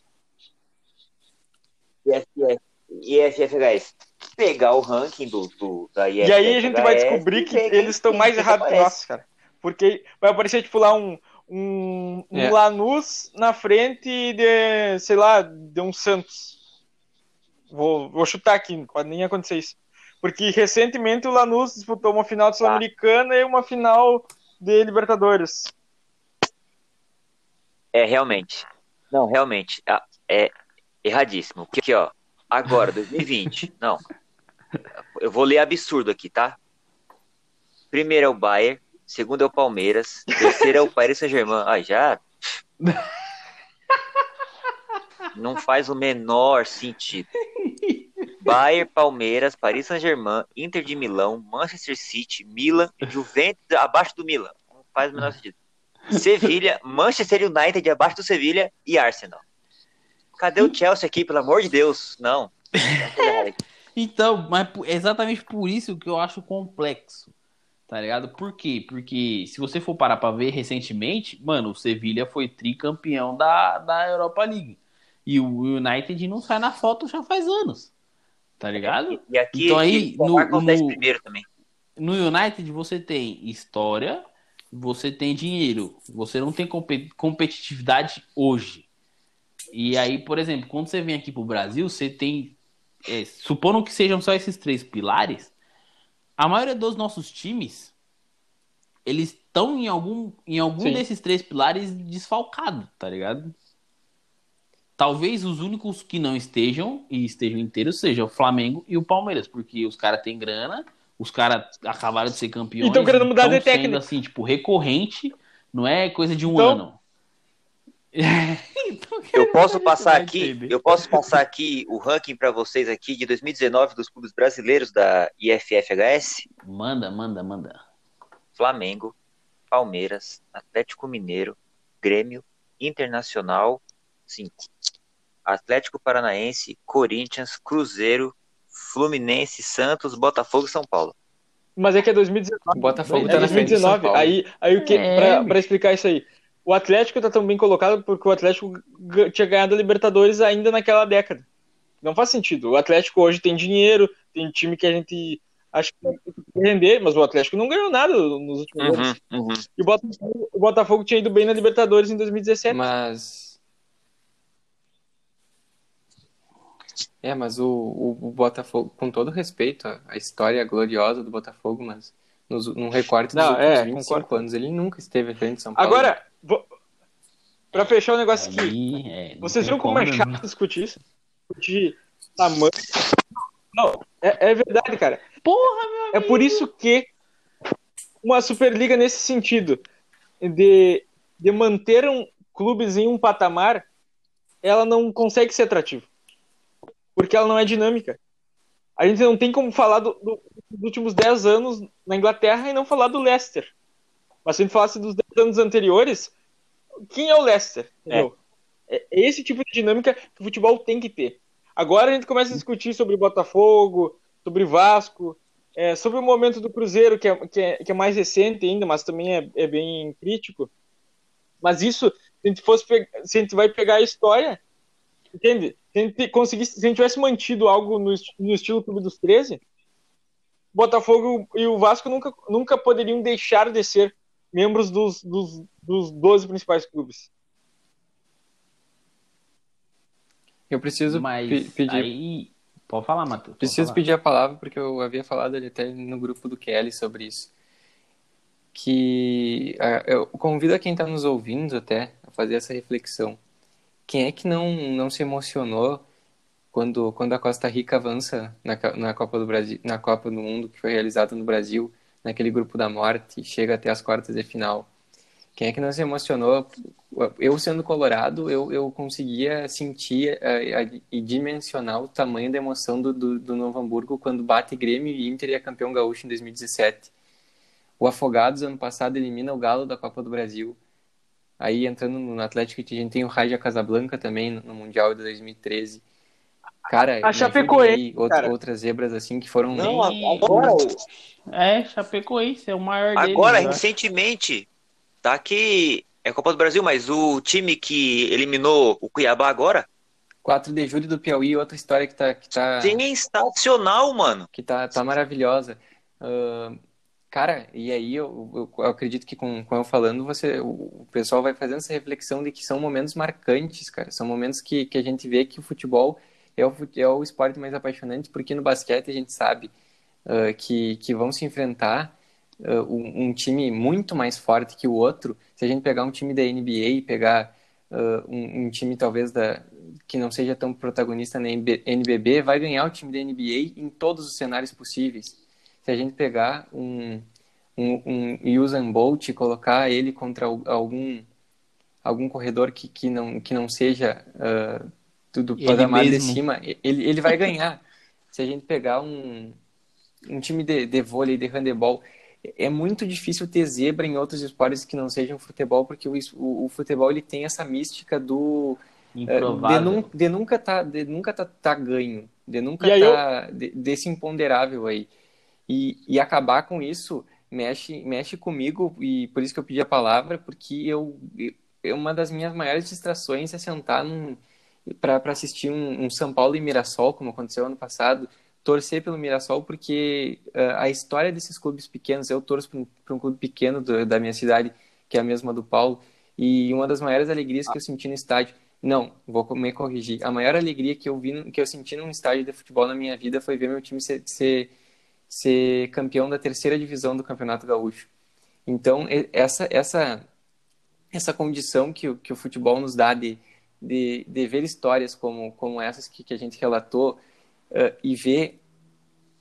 IFF, IFFHS, pegar o ranking do, do da IFFHS E aí a gente vai descobrir que eles estão mais errados que nós, cara. Porque vai aparecer, tipo, lá um, um, um É. Lanús na frente de, sei lá, de um Santos. Vou, vou chutar aqui, pode nem acontecer isso. Porque recentemente o Lanús disputou uma final de Sul-Americana e uma final de Libertadores. É, realmente. Não, realmente. ah, É erradíssimo. Porque, ó, agora, 2020. não. Eu vou ler absurdo aqui, tá? Primeiro é o Bayern, segundo é o Palmeiras, terceiro é o Paris Saint-Germain. Ah, já. Não faz o menor sentido. Bayern, Palmeiras, Paris Saint-Germain, Inter de Milão, Manchester City, Milan, Juventus abaixo do Milan. Não faz o menor sentido. Sevilha, Manchester United abaixo do Sevilha e Arsenal. Cadê o Chelsea aqui, pelo amor de Deus? Não. Então, mas é exatamente por isso que eu acho complexo. Tá ligado? Por quê? Porque se você for parar pra ver recentemente, mano, o Sevilha foi tricampeão da, da Europa League. E o United não sai na foto já faz anos. Tá ligado? E aqui Então aí, no- marcam os 10 no- primeiro também. No United você tem história, você tem dinheiro, você não tem compe- competitividade hoje. E aí, por exemplo, quando você vem aqui pro Brasil, você tem é, supondo que sejam só esses três pilares, a maioria dos nossos times, eles estão em algum, em algum Sim. desses três pilares desfalcado, tá ligado? Talvez os únicos que não estejam e estejam inteiros sejam o Flamengo e o Palmeiras, porque os caras têm grana, os caras acabaram de ser campeões. E tão querendo mudar tão de sendo, técnico. assim, tipo, recorrente, não é coisa de um Então- ano. Então, Eu posso passar aqui, eu posso passar aqui o ranking para vocês aqui de 2019 dos clubes brasileiros da IFFHS. Manda, manda, manda. Flamengo, Palmeiras, Atlético Mineiro, Grêmio, Internacional, 5. Atlético Paranaense, Corinthians, Cruzeiro, Fluminense, Santos, Botafogo e São Paulo. Mas é que é 2019. O Botafogo É tá na frente do São 2019. Paulo. Aí, aí o que? É, pra, explicar isso aí. O Atlético tá tão bem colocado porque o Atlético tinha ganhado a Libertadores ainda naquela década. Não faz sentido. O Atlético hoje tem dinheiro, tem time que a gente acha que vai render, mas o Atlético não ganhou nada nos últimos anos. uhum. E o Botafogo, o Botafogo tinha ido bem na Libertadores em 2017. Mas. É, mas o, o, o Botafogo, com todo respeito à, à história gloriosa do Botafogo, mas nos, num recorte dos Não, últimos é, 25 concordo. anos, ele nunca esteve à frente de São Paulo. Agora, vou, pra fechar o negócio aqui, é, Vocês viram como é né, chato discutir isso? Discutir tamanho. Não, é, é verdade, cara. Porra, meu É por isso que uma Superliga nesse sentido de, de manter um, clubes em um patamar, ela não consegue ser atrativa. Porque ela não é dinâmica. A gente não tem como falar do- do- dos últimos 10 anos na Inglaterra e não falar do Leicester. Mas se a gente falasse dos 10 anos anteriores, quem é o Leicester? entendeu? É, é esse tipo de dinâmica que o futebol tem que ter. Agora a gente começa a discutir sobre Botafogo, sobre Vasco, é, sobre o momento do Cruzeiro, que é, que é, que é mais recente ainda, mas também é, é bem crítico. Mas isso, se a gente fosse se a gente vai pegar a história, entende? Se a gente conseguisse, se a gente tivesse mantido algo no, no estilo Clube dos 13, Botafogo e o Vasco nunca, nunca poderiam deixar de ser membros dos, dos, dos 12 principais clubes. Eu preciso Mas pe- pedir. aí... Pode falar, Matheus. Preciso falar. pedir a palavra porque eu havia falado ali até no grupo do Kelly sobre isso. Que ah, eu convido a quem está nos ouvindo até a fazer essa reflexão. Quem é que não, não se emocionou quando, quando a Costa Rica avança na, na Copa do Brasil, na Copa do Mundo que foi realizada no Brasil, naquele grupo da morte, chega até as quartas de final? Quem é que não se emocionou? Eu sendo colorado, eu, eu conseguia sentir eh, e dimensionar o tamanho da emoção do, do, do Novo Hamburgo quando bate Grêmio e Inter e é campeão gaúcho em 2017. O Afogados, ano passado, elimina o Galo da Copa do Brasil. Aí, entrando no Atlético, a gente tem o Raja Casablanca também no- Mundial de 2013. Cara, A Chapecoense, cara. outras zebras assim que foram... Não, agora, É, Chapecoense, é o maior deles. agora né? recentemente, tá que é Copa do Brasil, mas o time que eliminou o Cuiabá agora, 4 de julho do Piauí, outra história que tá... Que tá... sensacional, mano. que tá, tá maravilhosa. Ah, cara, e aí eu, eu- eu acredito que com, com eu falando, você, o, o pessoal vai fazendo essa reflexão de que são momentos marcantes, cara. São momentos que, que a gente vê que o futebol é o, é o esporte mais apaixonante, porque no basquete a gente sabe ah, que, que vão se enfrentar ah, um, um time muito mais forte que o outro. Se a gente pegar um time da NBA e pegar ah, um, um time talvez da, que não seja tão protagonista na NB NBB, vai ganhar o time da NBA em todos os cenários possíveis. Se a gente pegar um, um, um Usain Bolt e colocar ele contra al- algum algum corredor que, que, não, que não seja ah, do, patamar de cima, ele, ele vai ganhar. Se a gente pegar um, um time de, de vôlei, de handebol, é muito difícil ter zebra em outros esportes que não sejam futebol, porque o, o, o futebol ele tem essa mística do é, de, Improvável. de nunca tá de nunca tá, tá ganho, de nunca tá de- desse imponderável aí. E, e acabar com isso mexe mexe comigo e por isso que eu pedi a palavra, porque eu, eu uma das minhas maiores distrações é sentar para assistir um, um São Paulo e Mirassol, como aconteceu ano passado, torcer pelo Mirassol, porque ah, a história desses clubes pequenos, eu torço para um, um clube pequeno do- da minha cidade, que é a mesma do Paulo, e uma das maiores alegrias que eu senti no estádio, Não, vou me corrigir. A maior alegria que eu vi, que eu senti num estádio de futebol na minha vida foi ver meu time ser, ser, ser campeão da terceira divisão do Campeonato Gaúcho. Então, essa essa essa condição que, que o futebol nos dá de, de, de ver histórias como, como essas que, que a gente relatou uh, e ver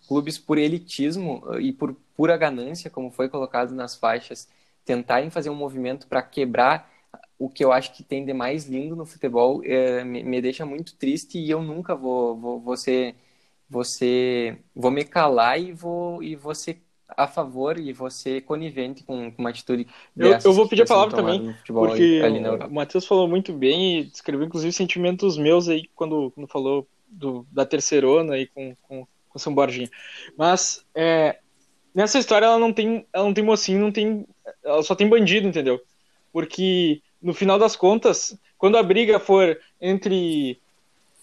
clubes por elitismo uh, e por pura ganância, como foi colocado nas faixas, tentarem fazer um movimento para quebrar o que eu acho que tem de mais lindo no futebol é, me, me, deixa muito triste e eu nunca vou, vou, vou ser, ser, vou me calar e vou, e ser a favor e ser conivente com, com uma atitude eu, eu vou pedir a palavra também porque o Matheus falou muito bem e descreveu inclusive sentimentos meus aí quando, quando falou do, da terceirona aí com, com, com São Borginho. Mas é, nessa história ela não tem ela não tem mocinho não tem ela só tem bandido entendeu? Porque no final das contas, quando a briga for entre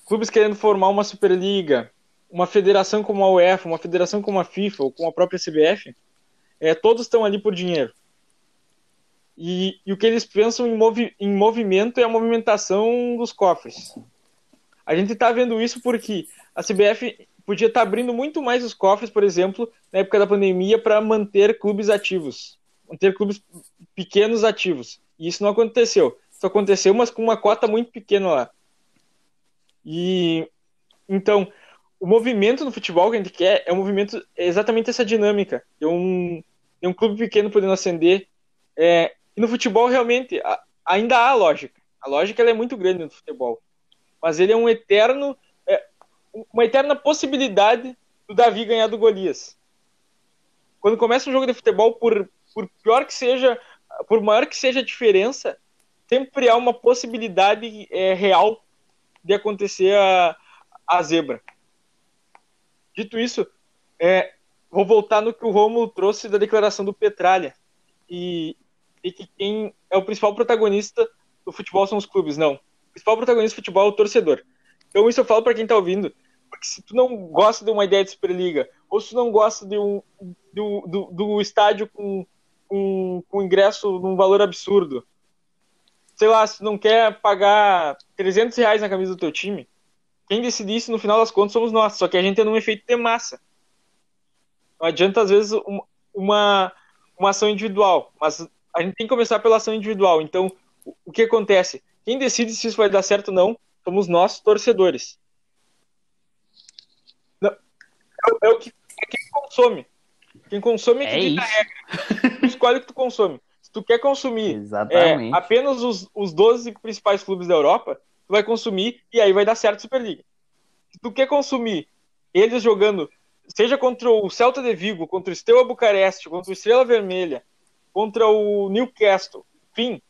clubes querendo formar uma Superliga, uma federação como a UEFA, uma federação como a FIFA ou como a própria CBF, é, todos estão ali por dinheiro. E, e o que eles pensam em, movi em movimento é a movimentação dos cofres. A gente está vendo isso porque a CBF podia estar tá abrindo muito mais os cofres, por exemplo, na época da pandemia, para manter clubes ativos, manter clubes pequenos ativos. E isso não aconteceu. Isso aconteceu, mas com uma cota muito pequena lá. E então, o movimento no futebol que a gente quer é um movimento é exatamente essa dinâmica. É um, um clube pequeno podendo ascender. É, e no futebol, realmente, a, ainda há lógica. A lógica é muito grande no futebol. Mas ele é um eterno. É, uma eterna possibilidade do Davi ganhar do Golias. Quando começa um jogo de futebol, por, por pior que seja por maior que seja a diferença, sempre há uma possibilidade é, real de acontecer a, a zebra. Dito isso, é, vou voltar no que o Romulo trouxe da declaração do Petralha. E, e que quem é o principal protagonista do futebol são os clubes. Não. O principal protagonista do futebol é o torcedor. Então isso eu falo para quem está ouvindo. Porque se tu não gosta de uma ideia de Superliga, ou se tu não gosta de um, do, do, do estádio com com, com ingresso num valor absurdo. Sei lá, se não quer pagar 300 reais na camisa do teu time, quem decide isso no final das contas somos nós. Só que a gente tem um efeito de massa. Não adianta, às vezes, uma, uma ação individual, mas a gente tem que começar pela ação individual. Então, o que acontece? Quem decide se isso vai dar certo ou não somos nós, torcedores. Não, é, é, o que é quem consome. Quem consome é que é dita a regra. Tu escolhe o que tu consome. Se tu quer consumir é, apenas os, os 12 principais clubes da Europa, tu vai consumir e aí vai dar certo Superliga. Se tu quer consumir eles jogando, seja contra o Celta de Vigo, contra o Steaua Bucareste, contra o Estrela Vermelha, contra o Newcastle, enfim,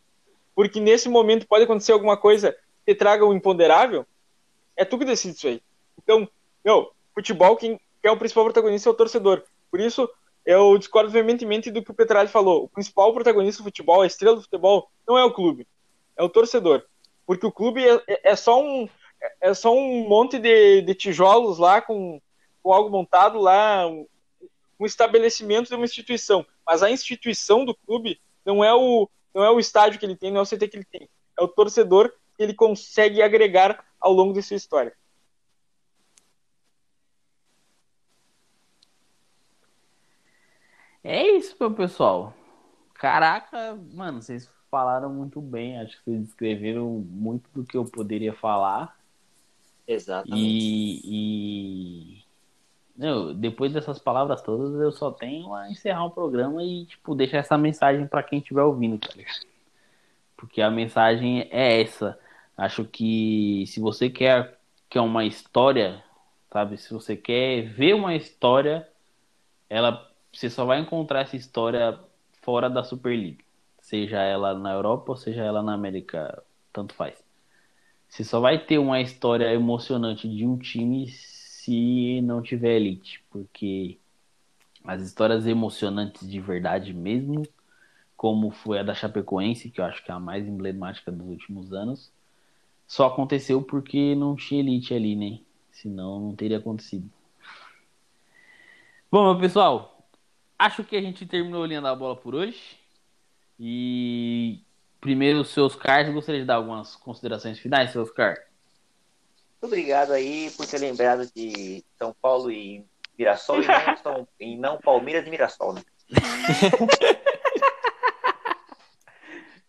porque nesse momento pode acontecer alguma coisa que traga o imponderável, é tu que decide isso aí. Então, meu, futebol, quem é o principal protagonista é o torcedor. Por isso, eu discordo veementemente do que o Petralli falou. O principal protagonista do futebol, a estrela do futebol, não é o clube, é o torcedor. Porque o clube é, é, é só um é só um monte de, de tijolos lá com, com algo montado lá, um, estabelecimento de uma instituição. Mas a instituição do clube não é o não é o estádio que ele tem, não é o CT que ele tem. É o torcedor que ele consegue agregar ao longo de sua história. É isso, meu pessoal. Caraca, mano, vocês falaram muito bem. Acho que vocês descreveram muito do que eu poderia falar. Exatamente. E, e... Não, depois dessas palavras todas, eu só tenho a encerrar o programa e, tipo, deixar essa mensagem para quem estiver ouvindo, tá ligado? Porque a mensagem é essa. Acho que se você quer, quer uma história, sabe? Se você quer ver uma história, ela você só vai encontrar essa história fora da Superliga. Seja ela na Europa ou seja ela na América, tanto faz. Você só vai ter uma história emocionante de um time se não tiver elite, porque as histórias emocionantes de verdade mesmo, como foi a da Chapecoense, que eu acho que é a mais emblemática dos últimos anos, só aconteceu porque não tinha elite ali, né? Senão não teria acontecido. Bom, meu pessoal, acho que a gente terminou olhando a bola por hoje. E primeiro os seus cards. Gostaria de dar algumas considerações finais, seus cards. Muito obrigado aí por ter lembrado de São Paulo e Mirassol e não, São, e não Palmeiras e Mirassol, né?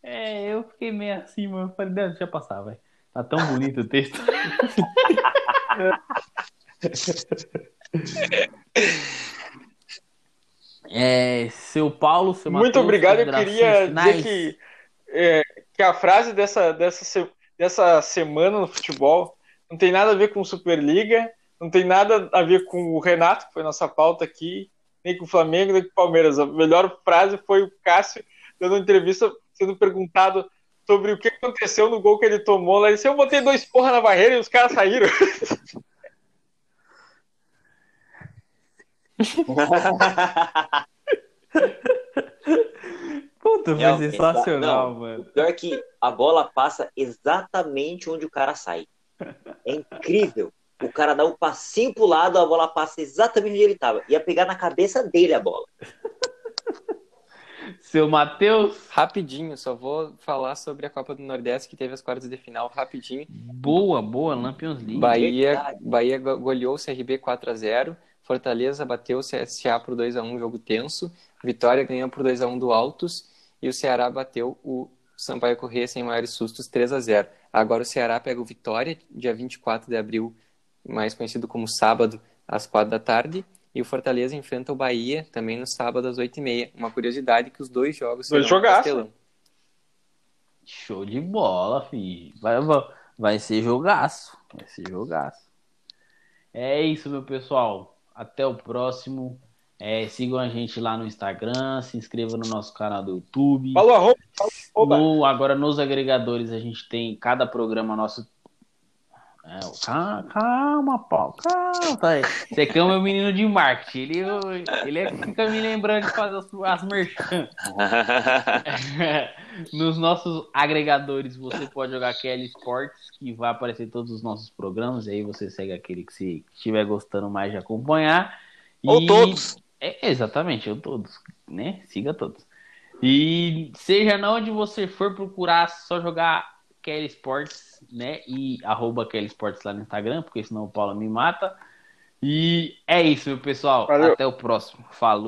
É, eu fiquei meio assim, mano. Eu falei, deixa eu passar, vai. Tá tão bonito o texto. é, seu Paulo, seu Muito obrigado. Eu queria finais? dizer que, é, que a frase dessa, dessa, dessa semana no futebol não tem nada a ver com Superliga, não tem nada a ver com o Renato, que foi nossa pauta aqui, nem com o Flamengo, nem com o Palmeiras. A melhor frase foi o Cássio dando uma entrevista, sendo perguntado sobre o que aconteceu no gol que ele tomou. Lá ele disse: Eu botei dois porra na barreira e os caras saíram. Puta, foi Realmente, sensacional, não. mano. Pior é que a bola passa exatamente onde o cara sai. É incrível. O cara dá um passinho pro lado, a bola passa exatamente onde ele tava. Ia pegar na cabeça dele a bola. Seu Matheus, Rapidinho, só vou falar sobre a Copa do Nordeste que teve as quartas de final rapidinho. boa, boa, Lampions League. Bahia, verdade. Bahia go- goleou o CRB 4 a 0 Fortaleza bateu o CSA por 2 a 1 jogo tenso. Vitória ganhou por 2 a 1 do Altos. E o Ceará bateu o Sampaio Corrêa sem maiores sustos 3 a 0 Agora o Ceará pega o Vitória, dia 24 de abril, mais conhecido como sábado, às 4 da tarde. E o Fortaleza enfrenta o Bahia também no sábado às 8h30. Uma curiosidade que os dois jogos Dois serão jogaço. Castelão. Show de bola, filho. Vai, vai, vai ser jogaço. Vai ser jogaço. É isso, meu pessoal. Até o próximo. É, sigam a gente lá no Instagram, se inscrevam no nosso canal do YouTube. Falou, arroba. Oba. No- agora nos agregadores a gente tem cada programa nosso. É, calma, calma, Paulo, calma. Esse aqui é o meu menino de marketing. Ele, ele é que fica me lembrando de fazer as, as merchan. Nos nossos agregadores você pode jogar Kelly Sports, que vai aparecer todos os nossos programas. E aí você segue aquele que se estiver gostando mais de acompanhar. Ou E- todos. É, exatamente, eu todos, né? Siga todos. E seja onde você for procurar, só jogar Kelly Sports, né? E arroba Kelly Sports lá no Instagram, porque senão o Paulo me mata. E é isso, meu pessoal. Valeu. Até o próximo. Falou.